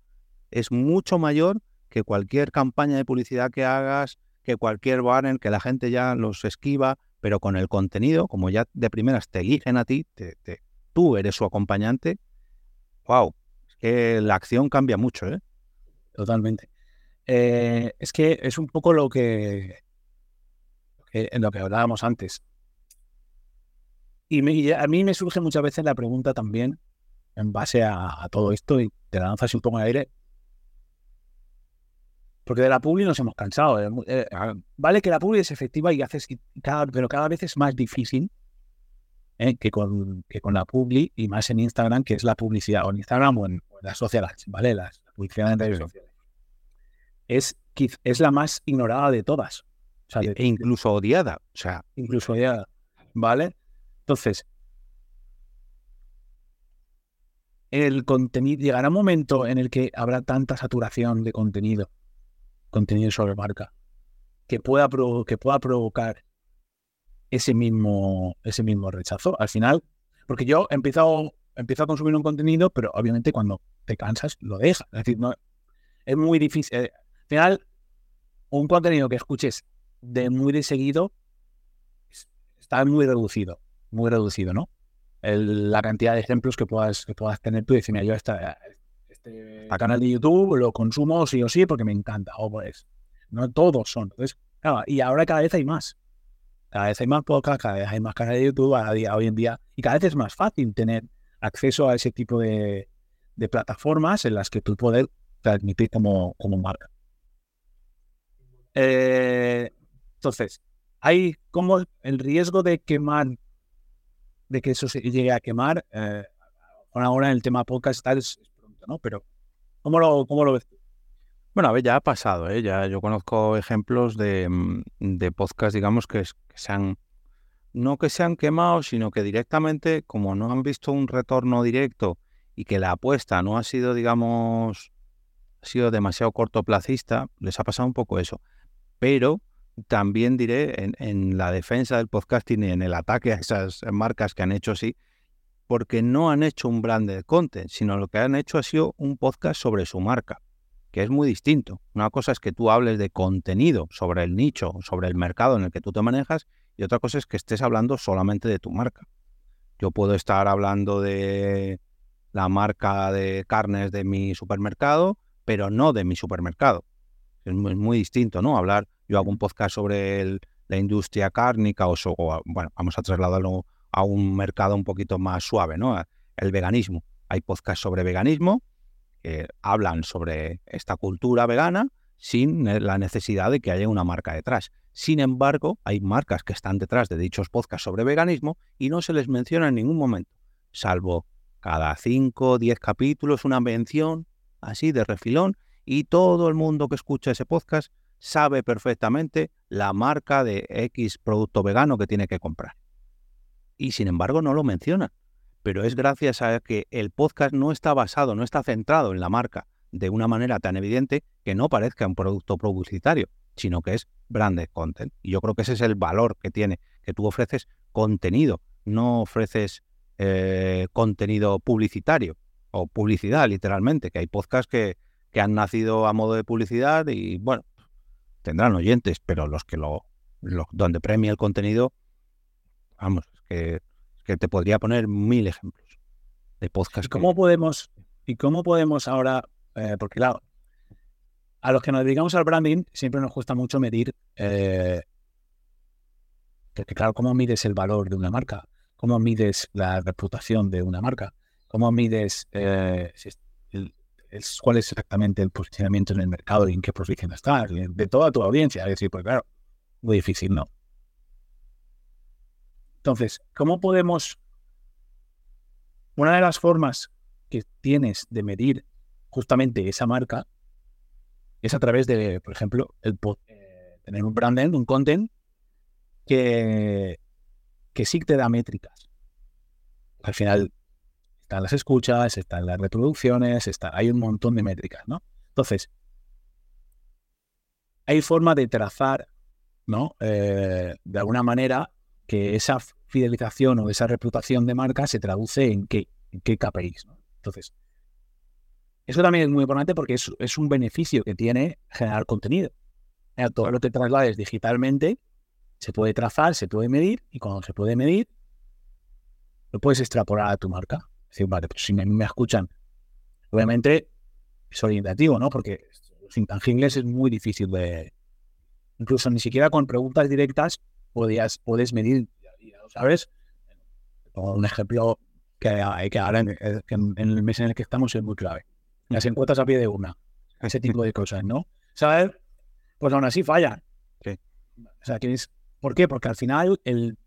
es mucho mayor que cualquier campaña de publicidad que hagas, que cualquier banner que la gente ya los esquiva, pero con el contenido, como ya de primeras te eligen a ti, te, tú eres su acompañante, wow, es que la acción cambia mucho, ¿eh? Totalmente. Eh, es que es un poco lo que, en lo que hablábamos antes. Y, a mí me surge muchas veces la pregunta también, en base a, todo esto, y te la lanzas un poco en aire. Porque de la publi nos hemos cansado. ¿eh? Eh, vale que la publi es efectiva y haces, pero cada vez es más difícil ¿eh? que, con, que con la publi y más en Instagram, que es la publicidad, o en Instagram o en, las sociales, ¿vale? Las, la publicidad en redes sociales. Es, es la más ignorada de todas. E incluso odiada. O sea, incluso odiada. ¿Vale? Entonces, el contenido, llegará un momento en el que habrá tanta saturación de contenido, contenido sobre marca, que pueda, que pueda provocar ese mismo, ese mismo rechazo. Al final, porque yo he empezado, empiezo a consumir un contenido, pero obviamente cuando te cansas lo dejas. Es decir, es muy difícil. Eh, al final, un contenido que escuches de muy de seguido está muy reducido, muy reducido, ¿no? la cantidad de ejemplos que puedas, que puedas tener tú y decir, mira, yo esta, este canal de YouTube lo consumo sí o sí porque me encanta, o pues, no todos son. Entonces, y ahora cada vez hay más. Cada vez hay más podcasts, cada vez hay más canales de YouTube a día, hoy en día, y cada vez es más fácil tener acceso a ese tipo de, de plataformas en las que tú puedes transmitir como, como marca. Eh, entonces, hay como el riesgo de quemar, de que eso se llegue a quemar. Eh, ahora en el tema podcast es, ¿no? Pero, ¿cómo lo, cómo lo ves? Bueno, a ver, ya ha pasado, ¿eh? Ya yo conozco ejemplos de, mm, de podcasts, digamos, que, que se han, no que se han quemado, sino que directamente, como no han visto un retorno directo y que la apuesta no ha sido, digamos, ha sido demasiado cortoplacista, les ha pasado un poco eso. Pero también diré en, la defensa del podcasting y en el ataque a esas marcas que han hecho así, porque no han hecho un branded content, sino lo que han hecho ha sido un podcast sobre su marca, que es muy distinto. Una cosa es que tú hables de contenido sobre el nicho, sobre el mercado en el que tú te manejas, y otra cosa es que estés hablando solamente de tu marca. Yo puedo estar hablando de la marca de carnes de mi supermercado, pero no de mi supermercado. Es muy, distinto, ¿no? Hablar, yo hago un podcast sobre la industria cárnica o, bueno, vamos a trasladarlo a un mercado un poquito más suave, ¿no? El veganismo. Hay podcasts sobre veganismo que hablan sobre esta cultura vegana sin la necesidad de que haya una marca detrás. Sin embargo, hay marcas que están detrás de dichos podcasts sobre veganismo y no se les menciona en ningún momento, salvo cada 5 o 10 capítulos una mención así de refilón y todo el mundo que escucha ese podcast sabe perfectamente la marca de X producto vegano que tiene que comprar. Y sin embargo no lo menciona. Pero es gracias a que el podcast no está basado, no está centrado en la marca de una manera tan evidente que no parezca un producto publicitario, sino que es branded content. Y yo creo que ese es el valor que tiene, que tú ofreces contenido, no ofreces eh, contenido publicitario o publicidad, literalmente, que hay podcasts que, que han nacido a modo de publicidad y, bueno, tendrán oyentes, pero los que lo, donde premia el contenido, vamos, que, que te podría poner mil ejemplos de podcasts. ¿Y cómo podemos, y cómo podemos ahora, eh, porque claro, a los que nos dedicamos al branding siempre nos cuesta mucho medir, eh, porque claro, ¿cómo mides el valor de una marca? ¿Cómo mides la reputación de una marca? ¿Cómo mides eh, cuál es exactamente el posicionamiento en el mercado y en qué posición estás, de toda tu audiencia. Es decir, pues claro, muy difícil, ¿no? Entonces, ¿cómo podemos... Una de las formas que tienes de medir justamente esa marca es a través de, por ejemplo, el, eh, tener un branding, un content que, que sí te da métricas. Al final, están las escuchas, están las reproducciones, está, hay un montón de métricas, ¿no? Entonces, hay forma de trazar, ¿no? Eh, de alguna manera que esa fidelización o esa reputación de marca se traduce en qué, en qué KPIs. Entonces, eso también es muy importante porque es, un beneficio que tiene generar contenido. Todo lo que traslades digitalmente se puede trazar, se puede medir y cuando se puede medir, lo puedes extrapolar a tu marca decir, vale, pues si me, me escuchan, obviamente es orientativo, ¿no? Porque los intangibles es muy difícil de... Incluso ni siquiera con preguntas directas podías, puedes medir, ¿sabes? un ejemplo que, hay que ahora eh, en, el mes en el que estamos es muy clave. Las encuestas a pie de una, ese tipo de cosas, ¿no? ¿Sabes? Pues aún así fallan. O sea, ¿por qué? Porque al final el,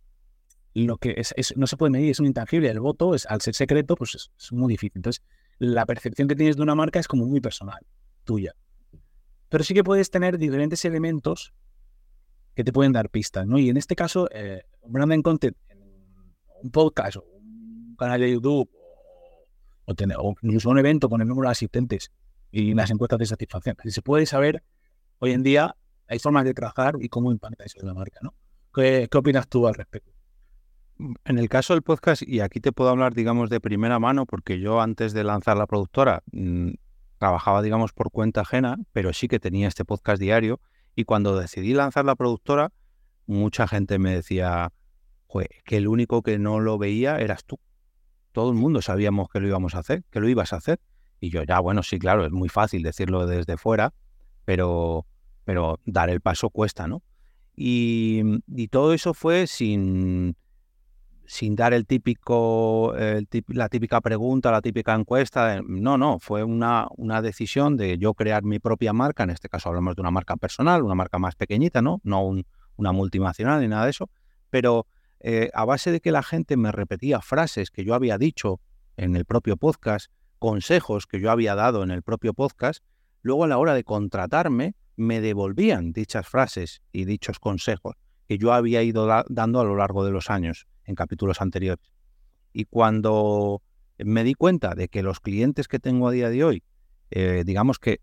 lo que es, no se puede medir, es un intangible. El voto, es, al ser secreto, pues es, muy difícil. Entonces, la percepción que tienes de una marca es como muy personal, tuya. Pero sí que puedes tener diferentes elementos que te pueden dar pistas, ¿no? Y en este caso, eh, branding content, un podcast, un canal de YouTube, o, tener, incluso un evento con el número de asistentes y las encuestas de satisfacción. Si se puede saber hoy en día hay formas de trabajar y cómo impacta eso en la marca, ¿no? ¿Qué, ¿Qué, opinas tú al respecto? En el caso del podcast, y aquí te puedo hablar, digamos, de primera mano, porque yo antes de lanzar la productora mmm, trabajaba, digamos, por cuenta ajena, pero sí que tenía este podcast diario. Y cuando decidí lanzar la productora, mucha gente me decía que el único que no lo veía eras tú. Todo el mundo sabíamos que lo íbamos a hacer, que lo ibas a hacer. Y yo, ya, bueno, sí, claro, es muy fácil decirlo desde fuera, pero, pero dar el paso cuesta, ¿no? Y, y todo eso fue sin, sin dar el típico, la típica pregunta, la típica encuesta. No, no, fue una, una decisión de yo crear mi propia marca. En este caso hablamos de una marca personal, una marca más pequeñita, ¿no? No un, una multinacional ni nada de eso. Pero eh, a base de que la gente me repetía frases que yo había dicho en el propio podcast, consejos que yo había dado en el propio podcast, luego a la hora de contratarme me devolvían dichas frases y dichos consejos que yo había ido da dando a lo largo de los años en capítulos anteriores. Y cuando me di cuenta de que los clientes que tengo a día de hoy, eh, digamos que,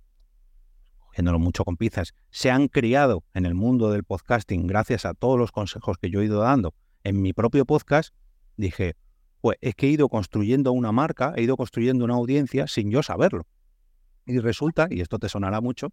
cogiéndolo mucho con pizzas, se han criado en el mundo del podcasting gracias a todos los consejos que yo he ido dando en mi propio podcast, dije, pues es que he ido construyendo una marca, he ido construyendo una audiencia sin yo saberlo. Y resulta, y esto te sonará mucho,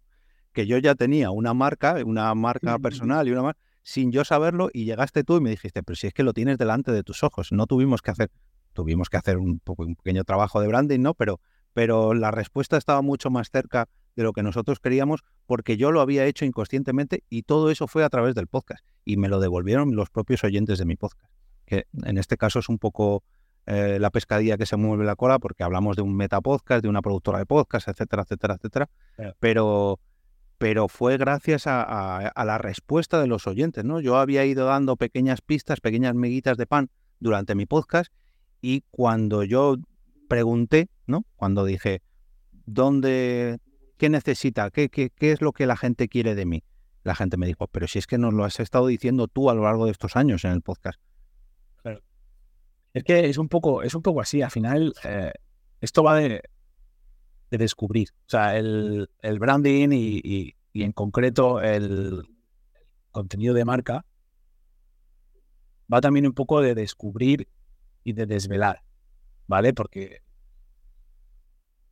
que yo ya tenía una marca, una marca personal y una marca, sin yo saberlo, y llegaste tú y me dijiste, pero si es que lo tienes delante de tus ojos, no tuvimos que hacer, tuvimos que hacer un, un pequeño trabajo de branding, ¿no? Pero, pero la respuesta estaba mucho más cerca de lo que nosotros queríamos porque yo lo había hecho inconscientemente y todo eso fue a través del podcast y me lo devolvieron los propios oyentes de mi podcast, que en este caso es un poco eh, la pescadilla que se mueve la cola porque hablamos de un metapodcast, de una productora de podcast, etcétera, etcétera, etcétera, pero pero fue gracias a, la respuesta de los oyentes, ¿no? Yo había ido dando pequeñas pistas, pequeñas miguitas de pan durante mi podcast y cuando yo pregunté, ¿no? Cuando dije, ¿dónde, qué necesita? ¿Qué, qué, qué es lo que la gente quiere de mí? La gente me dijo, pero si es que nos lo has estado diciendo tú a lo largo de estos años en el podcast. Claro. Es que es un poco, es un poco así. Al final, eh, esto va de, de descubrir. O sea, el, el branding y, y, y, en concreto el contenido de marca va también un poco de descubrir y de desvelar, ¿vale? Porque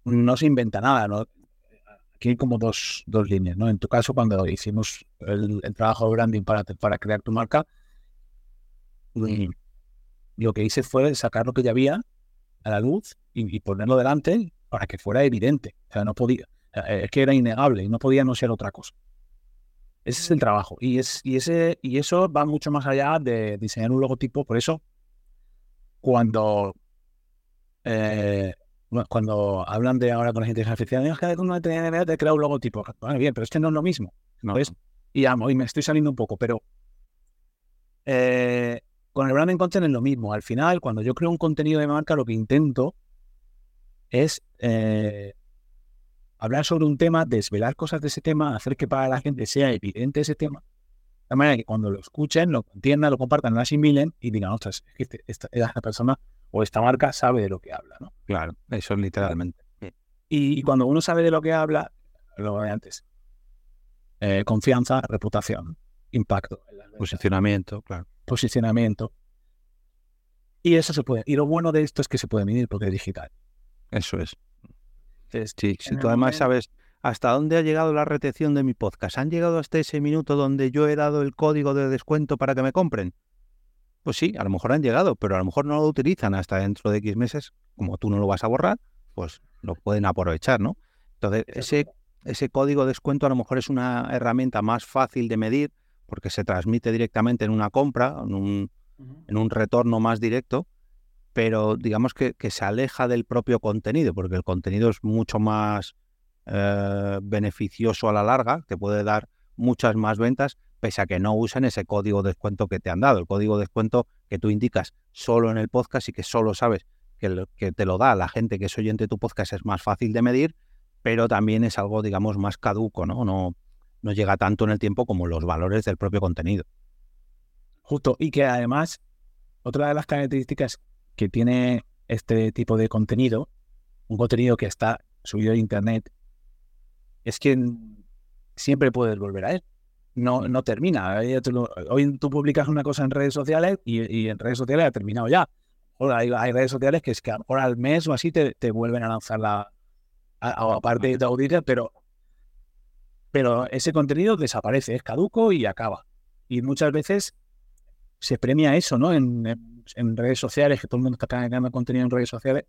no se inventa nada, ¿no? Aquí hay como dos, dos líneas, ¿no? En tu caso, cuando hicimos el, el trabajo de branding para, para crear tu marca, lo que hice fue sacar lo que ya había a la luz y, y ponerlo delante para que fuera evidente. O sea, no podía, es que era innegable y no podía no ser otra cosa. Ese es el trabajo. Y, es, y, ese, y eso va mucho más allá de diseñar un logotipo. Por eso, cuando, eh, cuando hablan de ahora con la inteligencia artificial, es que uno tiene de crear un logotipo. Bueno, bien, pero es que no es lo mismo. ¿no? Es, y amo, y me estoy saliendo un poco, pero eh, con el branding content es lo mismo. Al final, cuando yo creo un contenido de marca, lo que intento es eh, hablar sobre un tema, desvelar cosas de ese tema, hacer que para la gente sea evidente ese tema, de manera que cuando lo escuchen, lo entiendan, lo compartan, lo asimilen y digan, ostras, es que este, esta, esta, persona o esta marca sabe de lo que habla, ¿no? Claro, eso es literalmente. Y, y cuando uno sabe de lo que habla, lo de antes, eh, confianza, reputación, impacto. Posicionamiento, claro. Posicionamiento. Y eso se puede. Y lo bueno de esto es que se puede medir porque es digital. Eso es. Entonces, sí, si tú además sabes hasta dónde ha llegado la retención de mi podcast, ¿han llegado hasta ese minuto donde yo he dado el código de descuento para que me compren? Pues sí, a lo mejor han llegado, pero a lo mejor no lo utilizan hasta dentro de X meses, como tú no lo vas a borrar, pues lo pueden aprovechar, ¿no? Entonces, ese, ese código de descuento a lo mejor es una herramienta más fácil de medir porque se transmite directamente en una compra, en un, en un retorno más directo, pero digamos que, se aleja del propio contenido, porque el contenido es mucho más eh, beneficioso a la larga, te puede dar muchas más ventas, pese a que no usen ese código de descuento que te han dado, el código de descuento que tú indicas solo en el podcast y que solo sabes que, que te lo da la gente que es oyente de tu podcast es más fácil de medir, pero también es algo, digamos, más caduco, ¿no? No, no llega tanto en el tiempo como los valores del propio contenido. Justo, y que además, otra de las características que tiene este tipo de contenido, un contenido que está subido a internet, es que siempre puedes volver a él. no, no termina. Hoy tú publicas una cosa en redes sociales y, en redes sociales ha terminado ya. hay, hay, redes sociales que es que ahora al mes o así te, te vuelven a lanzar la aparte de audiencia, pero, pero ese contenido desaparece, es caduco y acaba. Y muchas veces se premia eso, ¿no? En, en, redes sociales, que todo el mundo está creando contenido en redes sociales,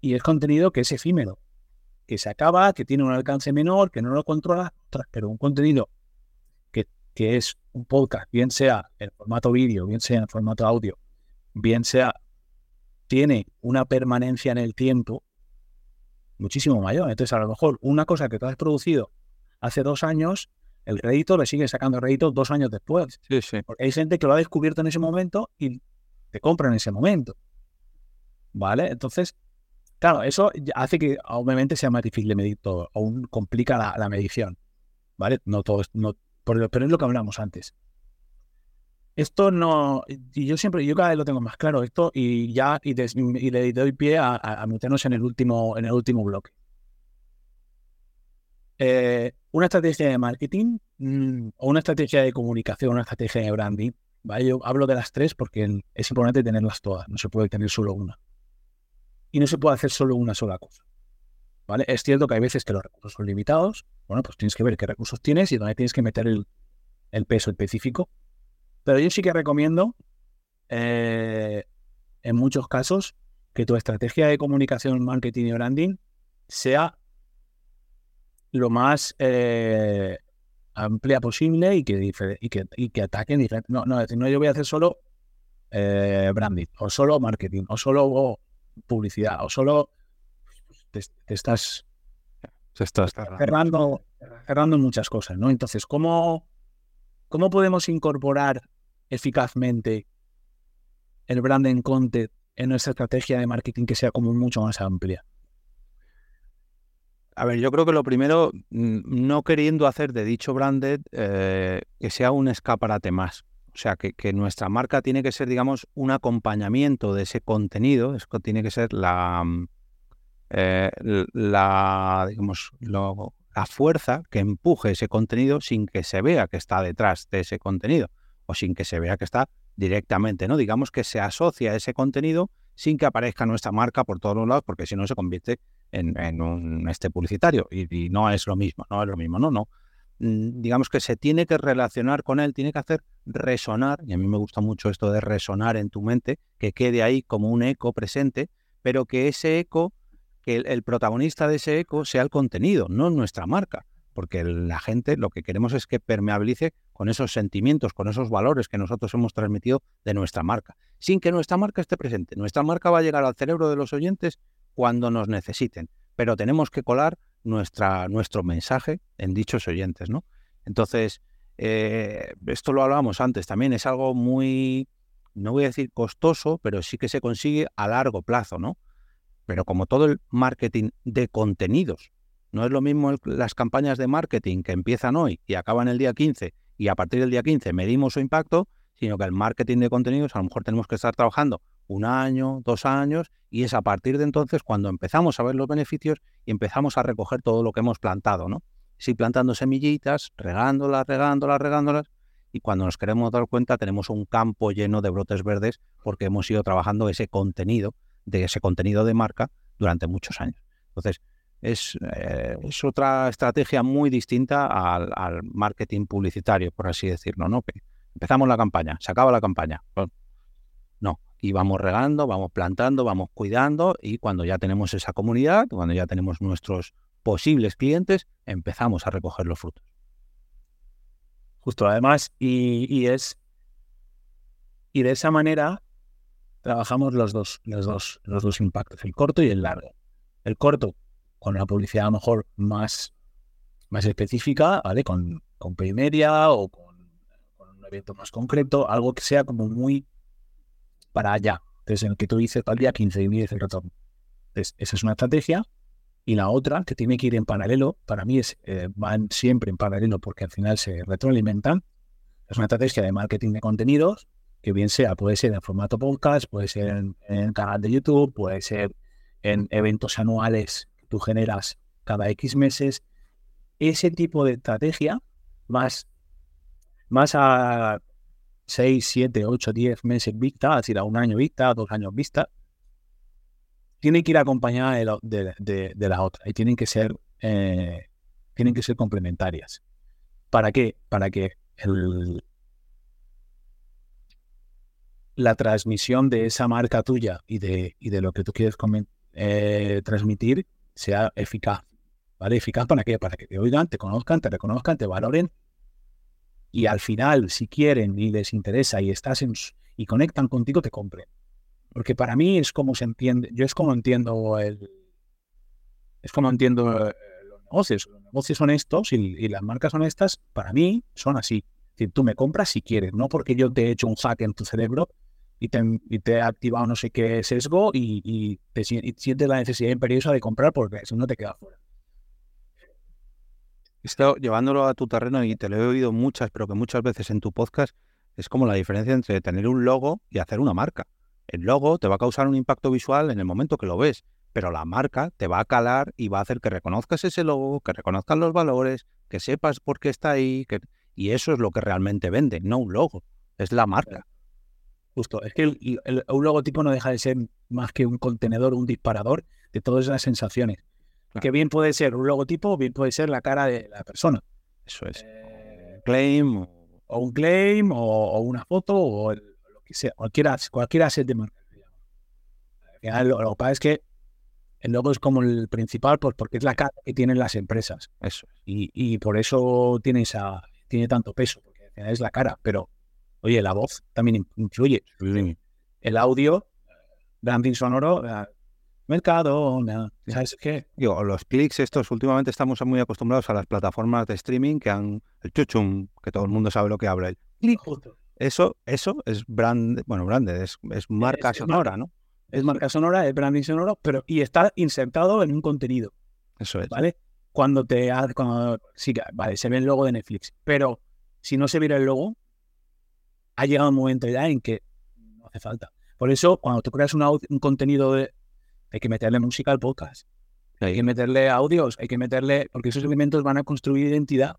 y es contenido que es efímero, que se acaba, que tiene un alcance menor, que no lo controla, pero un contenido que, que es un podcast, bien sea en formato vídeo, bien sea en formato audio, bien sea, tiene una permanencia en el tiempo muchísimo mayor. Entonces, a lo mejor una cosa que tú has producido hace dos años, el rédito le sigue sacando rédito dos años después. Sí, sí. Porque hay gente que lo ha descubierto en ese momento y te compra en ese momento. ¿Vale? Entonces, claro, eso hace que obviamente sea más difícil de medir todo, aún complica la, medición. ¿Vale? No todo, no, pero es lo que hablamos antes. Esto no, y yo siempre, yo cada vez lo tengo más claro esto y ya, y, le doy pie a, meternos en el último, en el último bloque. Eh, una estrategia de marketing mm, o una estrategia de comunicación, una estrategia de branding. Yo hablo de las tres porque es importante tenerlas todas, no se puede tener solo una. Y no se puede hacer solo una sola cosa. ¿vale? Es cierto que hay veces que los recursos son limitados, bueno, pues tienes que ver qué recursos tienes y dónde tienes que meter el, el peso específico pero yo sí que recomiendo, eh, en muchos casos, que tu estrategia de comunicación, marketing y branding sea lo más eh, amplia posible y que, y que, y que ataquen diferentes. No, no, no, yo voy a hacer solo eh, branding, o solo marketing, o solo publicidad, o solo te, estás, cerrando, cerrando muchas cosas, ¿no? Entonces, ¿cómo, ¿cómo podemos incorporar eficazmente el branding content en nuestra estrategia de marketing que sea como mucho más amplia? A ver, yo creo que lo primero, no queriendo hacer de dicho branded eh, que sea un escaparate más. O sea, que, nuestra marca tiene que ser, digamos, un acompañamiento de ese contenido. Esto tiene que ser la, mm, eh, la, digamos, la fuerza que empuje ese contenido sin que se vea que está detrás de ese contenido o sin que se vea que está directamente, ¿no? Digamos que se asocia ese contenido sin que aparezca nuestra marca por todos los lados, porque si no se convierte en, este publicitario y, no es lo mismo, no es lo mismo, no, no. Mm, digamos que se tiene que relacionar con él, tiene que hacer resonar, y a mí me gusta mucho esto de resonar en tu mente, que quede ahí como un eco presente, pero que ese eco, que el protagonista de ese eco sea el contenido, no nuestra marca porque la gente lo que queremos es que permeabilice con esos sentimientos, con esos valores que nosotros hemos transmitido de nuestra marca, sin que nuestra marca esté presente. Nuestra marca va a llegar al cerebro de los oyentes cuando nos necesiten, pero tenemos que colar nuestra, nuestro mensaje en dichos oyentes, ¿no? Entonces, eh, esto lo hablábamos antes, también es algo muy, no voy a decir costoso, pero sí que se consigue a largo plazo, ¿no? Pero como todo el marketing de contenidos no es lo mismo las campañas de marketing que empiezan hoy y acaban el día 15 y a partir del día 15 medimos su impacto, sino que el marketing de contenidos a lo mejor tenemos que estar trabajando un año, dos años, y es a partir de entonces cuando empezamos a ver los beneficios y empezamos a recoger todo lo que hemos plantado, ¿no? Sí, plantando semillitas, regándolas, regándolas, regándolas, y cuando nos queremos dar cuenta tenemos un campo lleno de brotes verdes porque hemos ido trabajando ese contenido, de ese contenido de marca durante muchos años. Entonces, eh, es, otra estrategia muy distinta al, marketing publicitario, por así decirlo, ¿no? empezamos la campaña, se acaba la campaña. Y vamos regando, vamos plantando, vamos cuidando y cuando ya tenemos esa comunidad, cuando ya tenemos nuestros posibles clientes, empezamos a recoger los frutos. Justo, además, y, es y de esa manera trabajamos los dos, los dos, los dos impactos, el corto y el largo. El corto, con una publicidad a lo mejor más, más específica, ¿vale? Con, con media o con, un evento más concreto, algo que sea como muy para allá. Entonces, en el que tú dices al día 15 y mides el retorno. Entonces, esa es una estrategia. Y la otra, que tiene que ir en paralelo, para mí es, eh, van siempre en paralelo porque al final se retroalimentan, es una estrategia de marketing de contenidos, que bien sea, puede ser en formato podcast, puede ser en, en canal de YouTube, puede ser en eventos anuales tú generas cada X meses, ese tipo de estrategia más más a 6, 7, 8, 10 meses vista, es decir, a un año vista, a dos años vista, tiene que ir acompañada de de, de, de la otra y tienen que ser eh, tienen que ser complementarias. ¿Para qué? Para que la transmisión de esa marca tuya y de, y de lo que tú quieres eh, transmitir sea eficaz. ¿Vale? ¿Eficaz para qué? Para que te oigan, te conozcan, te reconozcan, te valoren. Y al final, si quieren y les interesa y estás en, y conectan contigo, te compren. Porque para mí es como se entiende, yo es como entiendo el, es como entiendo eh, los negocios. Los negocios honestos y, y las marcas honestas, para mí, son así. Es decir, tú me compras si quieres, no porque yo te he hecho un hack en tu cerebro y te, y te he activado no sé qué sesgo y, y te y sientes la necesidad imperiosa de comprar porque si no te queda fuera. Esto, llevándolo a tu terreno y te lo he oído muchas, pero que muchas veces en tu podcast es como la diferencia entre tener un logo y hacer una marca. El logo te va a causar un impacto visual en el momento que lo ves, pero la marca te va a calar y va a hacer que reconozcas ese logo, que reconozcas los valores, que sepas por qué está ahí, que... y eso es lo que realmente vende, no un logo, es la marca. Justo, es que el, un logotipo no deja de ser más que un contenedor, un disparador de todas esas sensaciones. Claro. Que bien puede ser un logotipo, bien puede ser la cara de la persona. Eso es. Eh, claim. O... o un claim, o, o una foto, o el, lo que sea, cualquiera, cualquier asset de marca. Lo, lo que pasa es que el logo es como el principal, pues porque es la cara que tienen las empresas. Eso. Y, y por eso tiene, esa, tiene tanto peso, porque al final es la cara. Pero, oye, la voz también influye. Sí. El audio, branding sonoro, mercado, ¿sabes qué? Digo, los clics estos, últimamente estamos muy acostumbrados a las plataformas de streaming que han, el chuchum, que todo el mundo sabe lo que habla, el clic. Eso, eso es brand, bueno, branded, es, es marca es, sonora, es ¿no? Es marca sonora, es branding sonoro, pero y está insertado en un contenido. Eso es. ¿Vale? Cuando te cuando sí, vale, se ve el logo de Netflix, pero si no se viera el logo, ha llegado un momento ya en que no hace falta. Por eso, cuando tú creas un, un contenido de, hay que meterle música al podcast. Hay que meterle audios, hay que meterle, porque esos elementos van a construir identidad.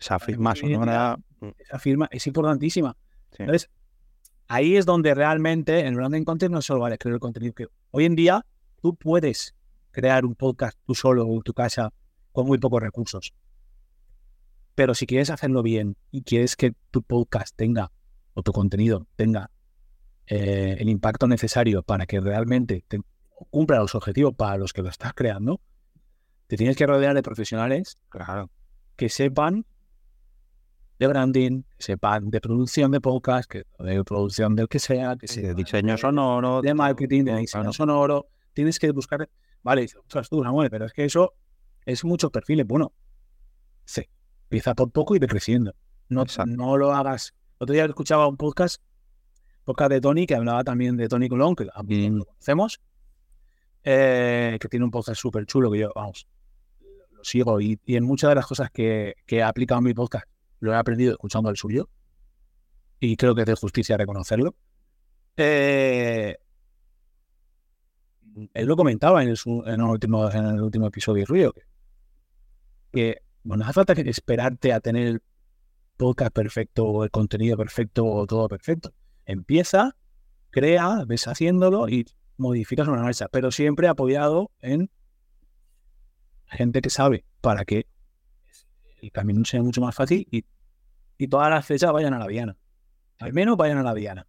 Esa firma sonora. Esa firma es importantísima. Sí. Entonces, ahí es donde realmente en el branding content no solo vale crear el contenido. Que hoy en día tú puedes crear un podcast tú solo en tu casa con muy pocos recursos. Pero si quieres hacerlo bien y quieres que tu podcast tenga o tu contenido tenga eh, el impacto necesario para que realmente te cumpla los objetivos para los que lo estás creando, te tienes que rodear de profesionales claro. que sepan de branding, que sepan de producción de podcast, que, de producción del que sea, que sí, de diseño sonoro, de marketing, de diseño claro. sonoro. Tienes que buscar, vale, ostras tú, Samuel, pero es que eso es muchos perfiles. Bueno, sí, empieza por poco y ve creciendo. No, no lo hagas. Otro día escuchaba un podcast, podcast de Tony, que hablaba también de Tony Colón, que mm. lo conocemos, eh, que tiene un podcast súper chulo que yo, vamos, lo sigo y, y en muchas de las cosas que, que he aplicado en mi podcast lo he aprendido escuchando el suyo y creo que es de justicia reconocerlo. Eh, él lo comentaba en el, en el, último, en el último episodio de Río, que, que bueno, no hace falta que esperarte a tener el podcast perfecto o el contenido perfecto o todo perfecto. Empieza, crea, ves haciéndolo y modificas una marcha, pero siempre apoyado en gente que sabe para que el camino sea mucho más fácil y, y todas las fechas vayan a la Viana. Al menos vayan a la Viana.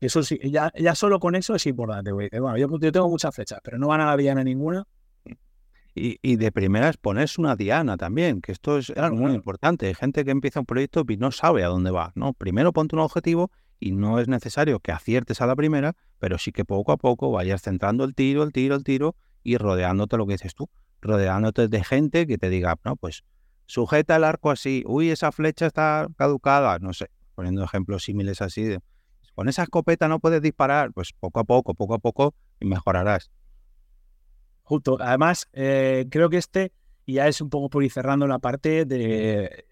Eso sí, ya, ya solo con eso es importante, güey. Bueno, yo, yo, tengo muchas fechas, pero no van a la Viana ninguna. Y, y de primeras pones una Diana también, que esto es claro, muy importante. Hay gente que empieza un proyecto y no sabe a dónde va, ¿no? Primero ponte un objetivo y no es necesario que aciertes a la primera, pero sí que poco a poco vayas centrando el tiro, el tiro, el tiro y rodeándote lo que dices tú, rodeándote de gente que te diga, no, pues sujeta el arco así, uy, esa flecha está caducada, no sé, poniendo ejemplos símiles así, de, con esa escopeta no puedes disparar, pues poco a poco, poco a poco mejorarás. Justo, además, eh, creo que este ya es un poco por ir cerrando la parte de,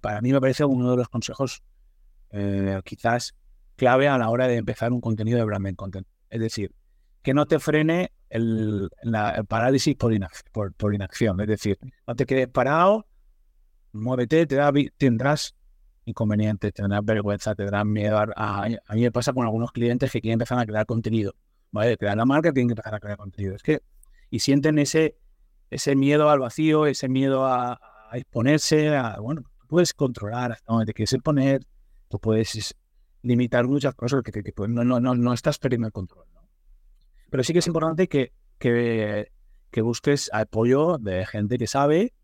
para mí me parece uno de los consejos eh, quizás clave a la hora de empezar un contenido de branding content. Es decir, que no te frene el, la, el parálisis por, inac por, por, inacción. Es decir, no te quedes parado, muévete, te da, tendrás inconvenientes, tendrán vergüenza, tendrán miedo. A, a, mí me pasa con algunos clientes que quieren empezar a crear contenido. ¿vale? Crear la marca, tienen que empezar a crear contenido. Es que, y sienten ese, ese miedo al vacío, ese miedo a, exponerse, a, bueno, puedes controlar hasta donde te quieres exponer, tú puedes limitar muchas cosas que, no, no, no, no, estás perdiendo el control. Pero sí que es importante que, que, que busques apoyo de gente que sabe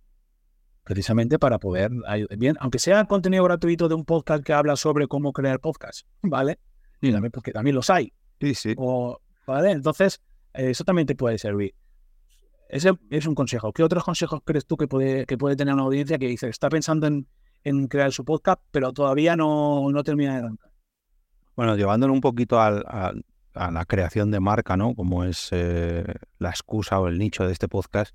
precisamente para poder bien, aunque sea contenido gratuito de un podcast que habla sobre cómo crear podcast, ¿vale? Y también, porque también los hay. Sí, sí. ¿Vale? Entonces, eso también te puede servir. Ese es un consejo. ¿Qué otros consejos crees tú que puede, que puede tener una audiencia que dice, está pensando en, en crear su podcast, pero todavía no, no termina de arrancar? Bueno, llevándolo un poquito a la creación de marca, ¿no? Como es eh, la excusa o el nicho de este podcast,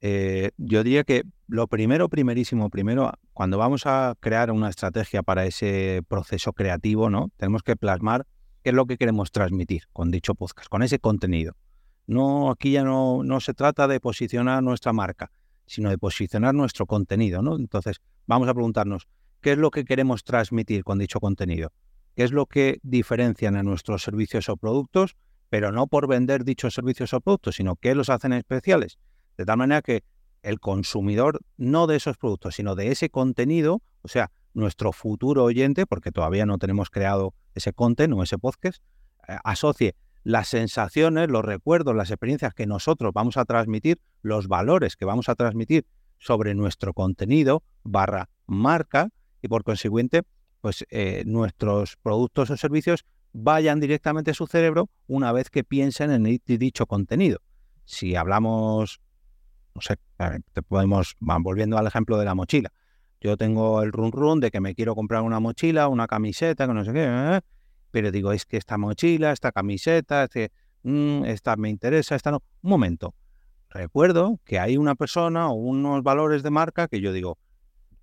eh, yo diría que lo primero, primerísimo, primero, cuando vamos a crear una estrategia para ese proceso creativo, ¿no? Tenemos que plasmar qué es lo que queremos transmitir con dicho podcast, con ese contenido. No, aquí ya no, no se trata de posicionar nuestra marca, sino de posicionar nuestro contenido, ¿no? Entonces, vamos a preguntarnos, ¿qué es lo que queremos transmitir con dicho contenido? ¿Qué es lo que diferencian a nuestros servicios o productos? Pero no por vender dichos servicios o productos, sino qué los hacen especiales. De tal manera que el consumidor, no de esos productos, sino de ese contenido, o sea, nuestro futuro oyente, porque todavía no tenemos creado ese content o ese podcast, eh, asocie las sensaciones, los recuerdos, las experiencias que nosotros vamos a transmitir, los valores que vamos a transmitir sobre nuestro contenido barra marca y por consiguiente, pues eh, nuestros productos o servicios vayan directamente a su cerebro una vez que piensen en dicho contenido. Si hablamos no sé, te podemos, volviendo al ejemplo de la mochila. Yo tengo el run run de que me quiero comprar una mochila, una camiseta, que no sé qué, ¿eh? Pero digo, es que esta mochila, esta camiseta, este, mm, esta me interesa, esta no. Un momento. Recuerdo que hay una persona o unos valores de marca que yo digo,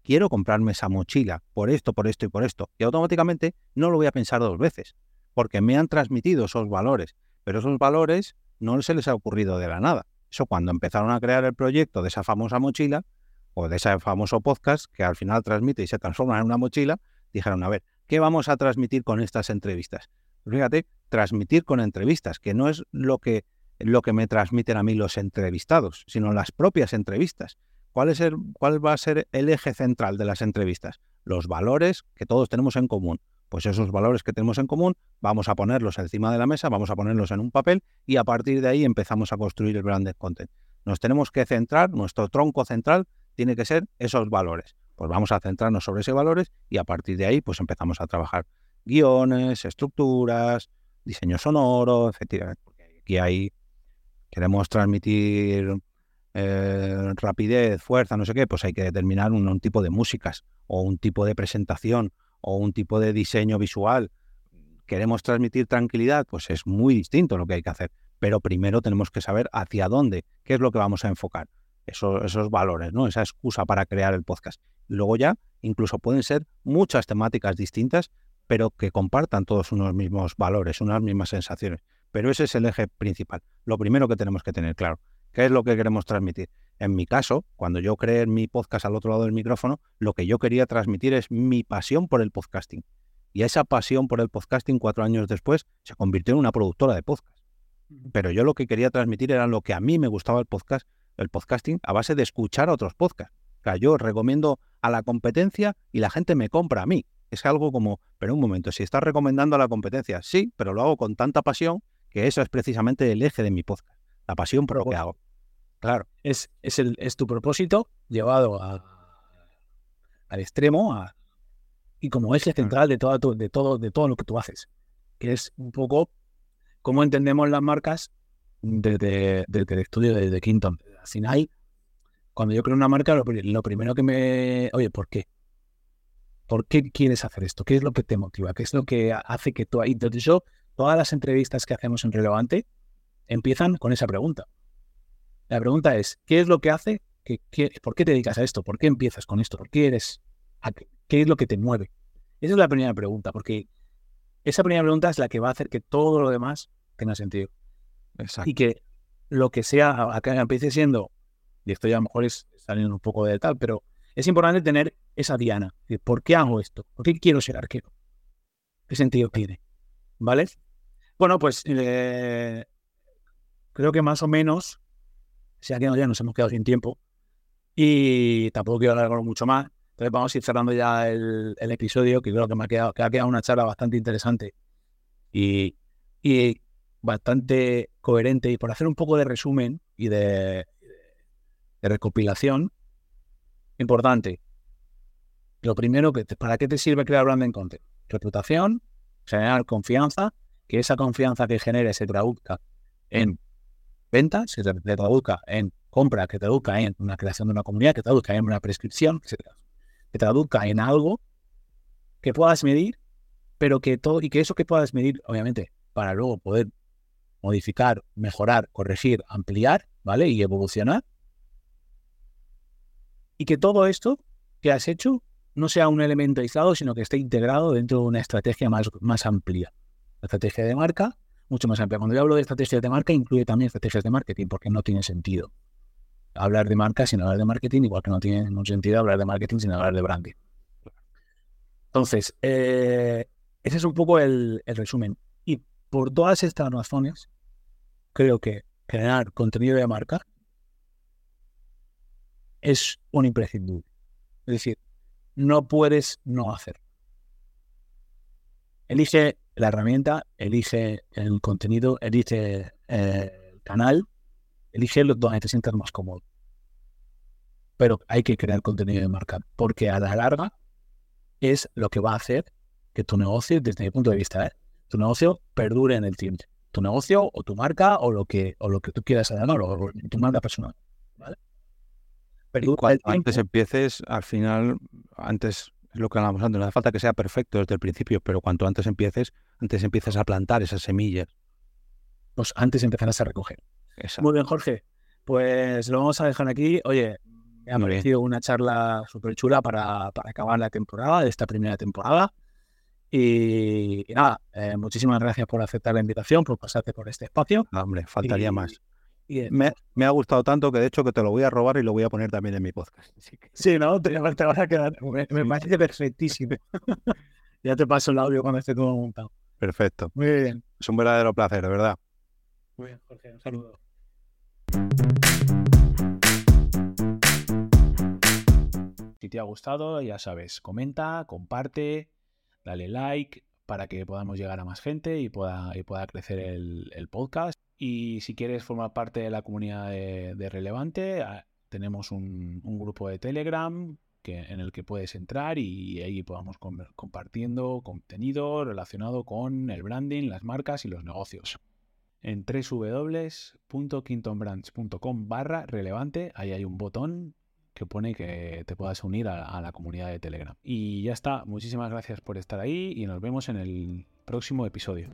quiero comprarme esa mochila por esto, por esto y por esto. Y automáticamente no lo voy a pensar dos veces, porque me han transmitido esos valores. Pero esos valores no se les ha ocurrido de la nada. Eso cuando empezaron a crear el proyecto de esa famosa mochila o de ese famoso podcast que al final transmite y se transforma en una mochila, dijeron, a ver, ¿qué vamos a transmitir con estas entrevistas? Pues fíjate, transmitir con entrevistas, que no es lo que, lo que me transmiten a mí los entrevistados, sino las propias entrevistas. ¿Cuál, es el, ¿Cuál va a ser el eje central de las entrevistas? Los valores que todos tenemos en común pues esos valores que tenemos en común vamos a ponerlos encima de la mesa, vamos a ponerlos en un papel y a partir de ahí empezamos a construir el branded content. Nos tenemos que centrar, nuestro tronco central tiene que ser esos valores. Pues vamos a centrarnos sobre esos valores y a partir de ahí pues empezamos a trabajar guiones, estructuras, diseño sonoro. Porque aquí hay, queremos transmitir eh, rapidez, fuerza, no sé qué, pues hay que determinar un tipo de músicas o un tipo de presentación o un tipo de diseño visual, queremos transmitir tranquilidad, pues es muy distinto lo que hay que hacer. Pero primero tenemos que saber hacia dónde, qué es lo que vamos a enfocar, esos, esos valores, ¿no? Esa excusa para crear el podcast. Luego ya, incluso pueden ser muchas temáticas distintas, pero que compartan todos unos mismos valores, unas mismas sensaciones. Pero ese es el eje principal. Lo primero que tenemos que tener claro, ¿qué es lo que queremos transmitir? En mi caso, cuando yo creé mi podcast al otro lado del micrófono, lo que yo quería transmitir es mi pasión por el podcasting. Y esa pasión por el podcasting cuatro años después se convirtió en una productora de podcast. Pero yo lo que quería transmitir era lo que a mí me gustaba el podcast, el podcasting, a base de escuchar a otros podcasts. Sea, yo recomiendo a la competencia y la gente me compra a mí. Es algo como, pero un momento, si estás recomendando a la competencia, sí, pero lo hago con tanta pasión que eso es precisamente el eje de mi podcast, la pasión por lo que hago. Claro, es, es, el, es tu propósito llevado al extremo y como eje central de todo, de, todo, de todo lo que tú haces, que es un poco cómo entendemos las marcas desde, el estudio de, Quinton. Al final, cuando yo creo una marca, lo, primero que me... Oye, ¿por qué? ¿Por qué quieres hacer esto? ¿Qué es lo que te motiva? ¿Qué es lo que hace que tú... Entonces yo, todas las entrevistas que hacemos en Relevante empiezan con esa pregunta. La pregunta es, ¿qué es lo que hace? Que, ¿Por qué te dedicas a esto? ¿Por qué empiezas con esto? ¿Por qué eres? ¿Qué es lo que te mueve? Esa es la primera pregunta, porque esa primera pregunta es la que va a hacer que todo lo demás tenga sentido. Exacto. Y que lo que sea, acá empiece siendo, y esto ya a lo mejor es saliendo un poco de tal, pero es importante tener esa diana. ¿Por qué hago esto? ¿Por qué quiero ser arquero? ¿Qué sentido tiene? ¿Vale? Bueno, pues eh, creo que más o menos, si aquí ya nos hemos quedado sin tiempo y tampoco quiero alargarlo mucho más. Entonces vamos a ir cerrando ya el, episodio, que creo que me ha quedado, que ha quedado una charla bastante interesante y, y bastante coherente. Y por hacer un poco de resumen y de, de recopilación, importante. Lo primero, que ¿para qué te sirve crear branding content? Reputación, generar confianza, que esa confianza que genere se traduzca en ventas, se traduzca en compra, que traduzca en una creación de una comunidad, que traduzca en una prescripción, Que traduzca en algo que puedas medir, pero que todo, y que eso que puedas medir, obviamente, para luego poder modificar, mejorar, corregir, ampliar, ¿vale? Y evolucionar. Y que todo esto que has hecho no sea un elemento aislado, sino que esté integrado dentro de una estrategia más, más amplia. La estrategia de marca, mucho más amplia. Cuando yo hablo de estrategias de marca, incluye también estrategias de marketing, porque no tiene sentido hablar de marca sin hablar de marketing, igual que no tiene sentido hablar de marketing sin hablar de branding. Entonces, eh, ese es un poco el, el resumen. Y por todas estas razones, creo que generar contenido de marca es un imprescindible. Es decir, no puedes no hacer. Elige la herramienta, elige el contenido, elige eh, el canal, elige donde te sientas más cómodo. Pero hay que crear contenido de marca, porque a la larga es lo que va a hacer que tu negocio, desde mi punto de vista, ¿eh? tu negocio perdure en el tiempo. Tu negocio o tu marca o lo que, o lo que tú quieras hacer, o tu marca personal. ¿vale? Pero cuanto antes empieces, al final, antes es lo que hablamos antes, no hace falta que sea perfecto desde el principio, pero cuanto antes empieces, antes empiezas a plantar esas semillas. Pues antes empezarás a recoger. Muy bien, Jorge. Pues lo vamos a dejar aquí. Oye, me ha parecido una charla súper chula para, para, acabar la temporada, de esta primera temporada. Y, nada, eh, muchísimas gracias por aceptar la invitación, por pasarte por este espacio. hombre, faltaría más me, ha gustado tanto que de hecho que te lo voy a robar y lo voy a poner también en mi podcast. Sí, no, te, vas a quedar. Me, parece perfectísimo. ya te paso el audio cuando esté todo montado. Perfecto. Muy bien. Es un verdadero placer, de verdad. Muy bien, Jorge, un saludo. Si te ha gustado, ya sabes, comenta, comparte, dale like para que podamos llegar a más gente y pueda, y pueda crecer el podcast. Y si quieres formar parte de la comunidad de, Relevante, ah, tenemos un, grupo de Telegram que, en el que puedes entrar y ahí podamos compartiendo contenido relacionado con el branding, las marcas y los negocios. En www.quintonbrands.com barra relevante, ahí hay un botón que pone que te puedas unir a la comunidad de Telegram. Y ya está, muchísimas gracias por estar ahí y nos vemos en el próximo episodio.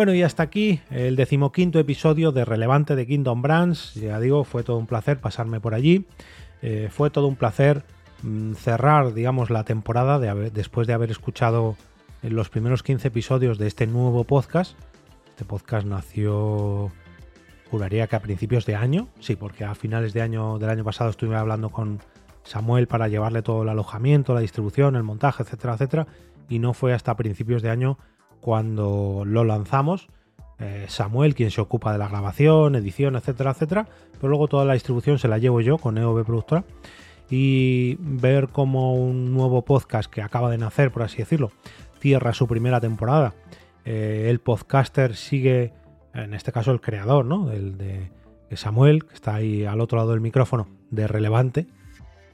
Bueno, y hasta aquí el decimoquinto episodio de Relevante de Kingdom Brands. Ya digo, fue todo un placer pasarme por allí. Eh, fue todo un placer mm, cerrar, digamos, la temporada después de haber escuchado los primeros 15 episodios de este nuevo podcast. Este podcast nació, juraría que a principios de año, sí, porque a finales de año del año pasado estuve hablando con Samuel para llevarle todo el alojamiento, la distribución, el montaje, etcétera, etcétera, y no fue hasta principios de año cuando lo lanzamos. Eh, Samuel, quien se ocupa de la grabación, edición, etcétera, etcétera. Pero luego toda la distribución se la llevo yo con EOB Productora. Y ver cómo un nuevo podcast que acaba de nacer, por así decirlo, cierra su primera temporada. Eh, el podcaster sigue, en este caso el creador, ¿no? El de, Samuel, que está ahí al otro lado del micrófono, de relevante,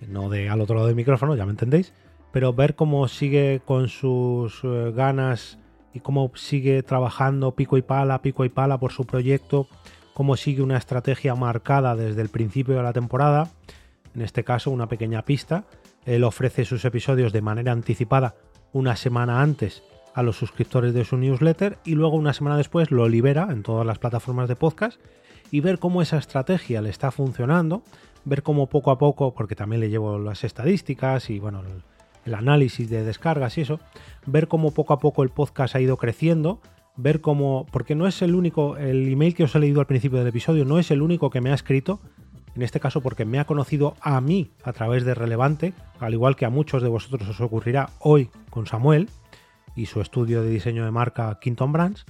no de al otro lado del micrófono, ya me entendéis. Pero ver cómo sigue con sus eh, ganas y cómo sigue trabajando pico y pala, pico y pala por su proyecto, cómo sigue una estrategia marcada desde el principio de la temporada, en este caso una pequeña pista, él ofrece sus episodios de manera anticipada una semana antes a los suscriptores de su newsletter y luego una semana después lo libera en todas las plataformas de podcast y ver cómo esa estrategia le está funcionando, ver cómo poco a poco, porque también le llevo las estadísticas y bueno, el, análisis de descargas y eso, ver cómo poco a poco el podcast ha ido creciendo, ver cómo, porque no es el único, el email que os he leído al principio del episodio no es el único que me ha escrito, en este caso porque me ha conocido a mí a través de Relevante, al igual que a muchos de vosotros os ocurrirá hoy con Samuel y su estudio de diseño de marca Quinton Brands,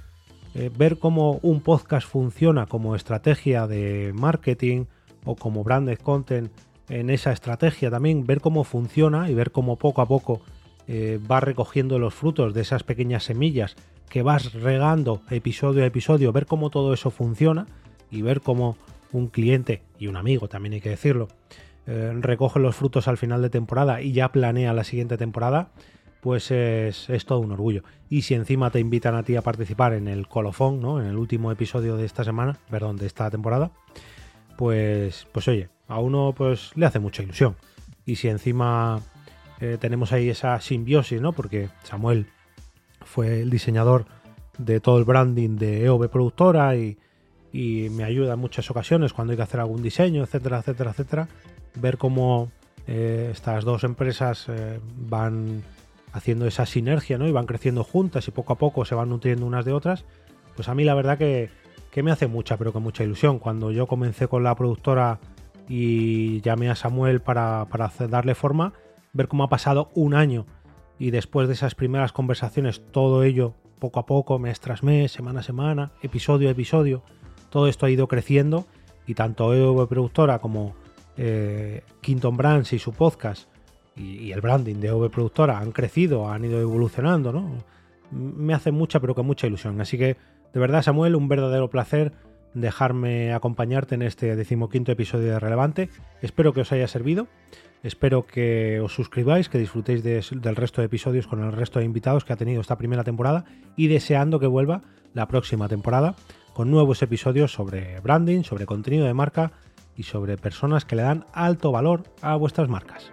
eh, ver cómo un podcast funciona como estrategia de marketing o como branded content en esa estrategia también, ver cómo funciona y ver cómo poco a poco eh, vas recogiendo los frutos de esas pequeñas semillas que vas regando episodio a episodio, ver cómo todo eso funciona y ver cómo un cliente y un amigo, también hay que decirlo, eh, recoge los frutos al final de temporada y ya planea la siguiente temporada, pues es, es, todo un orgullo. Y si encima te invitan a ti a participar en el colofón, ¿no? En el último episodio de esta semana, perdón, de esta temporada, pues, pues oye, a uno pues le hace mucha ilusión. Y si encima eh, tenemos ahí esa simbiosis, ¿no? Porque Samuel fue el diseñador de todo el branding de EOB Productora y, y me ayuda en muchas ocasiones cuando hay que hacer algún diseño, etcétera, etcétera, etcétera. Ver cómo eh, estas dos empresas eh, van haciendo esa sinergia, ¿no? Y van creciendo juntas y poco a poco se van nutriendo unas de otras. Pues a mí la verdad que, que me hace mucha, pero con mucha ilusión. Cuando yo comencé con la productora y llamé a Samuel para, para darle forma, ver cómo ha pasado un año y después de esas primeras conversaciones, todo ello poco a poco, mes tras mes, semana a semana, episodio a episodio, todo esto ha ido creciendo y tanto EV Productora como eh, Quinton Brands y su podcast y, el branding de EV Productora han crecido, han ido evolucionando, ¿no? Me hace mucha, pero con mucha ilusión. Así que, de verdad, Samuel, un verdadero placer dejarme acompañarte en este decimoquinto episodio de Relevante. Espero que os haya servido. Espero que os suscribáis, que disfrutéis de, del resto de episodios con el resto de invitados que ha tenido esta primera temporada y deseando que vuelva la próxima temporada con nuevos episodios sobre branding, sobre contenido de marca y sobre personas que le dan alto valor a vuestras marcas.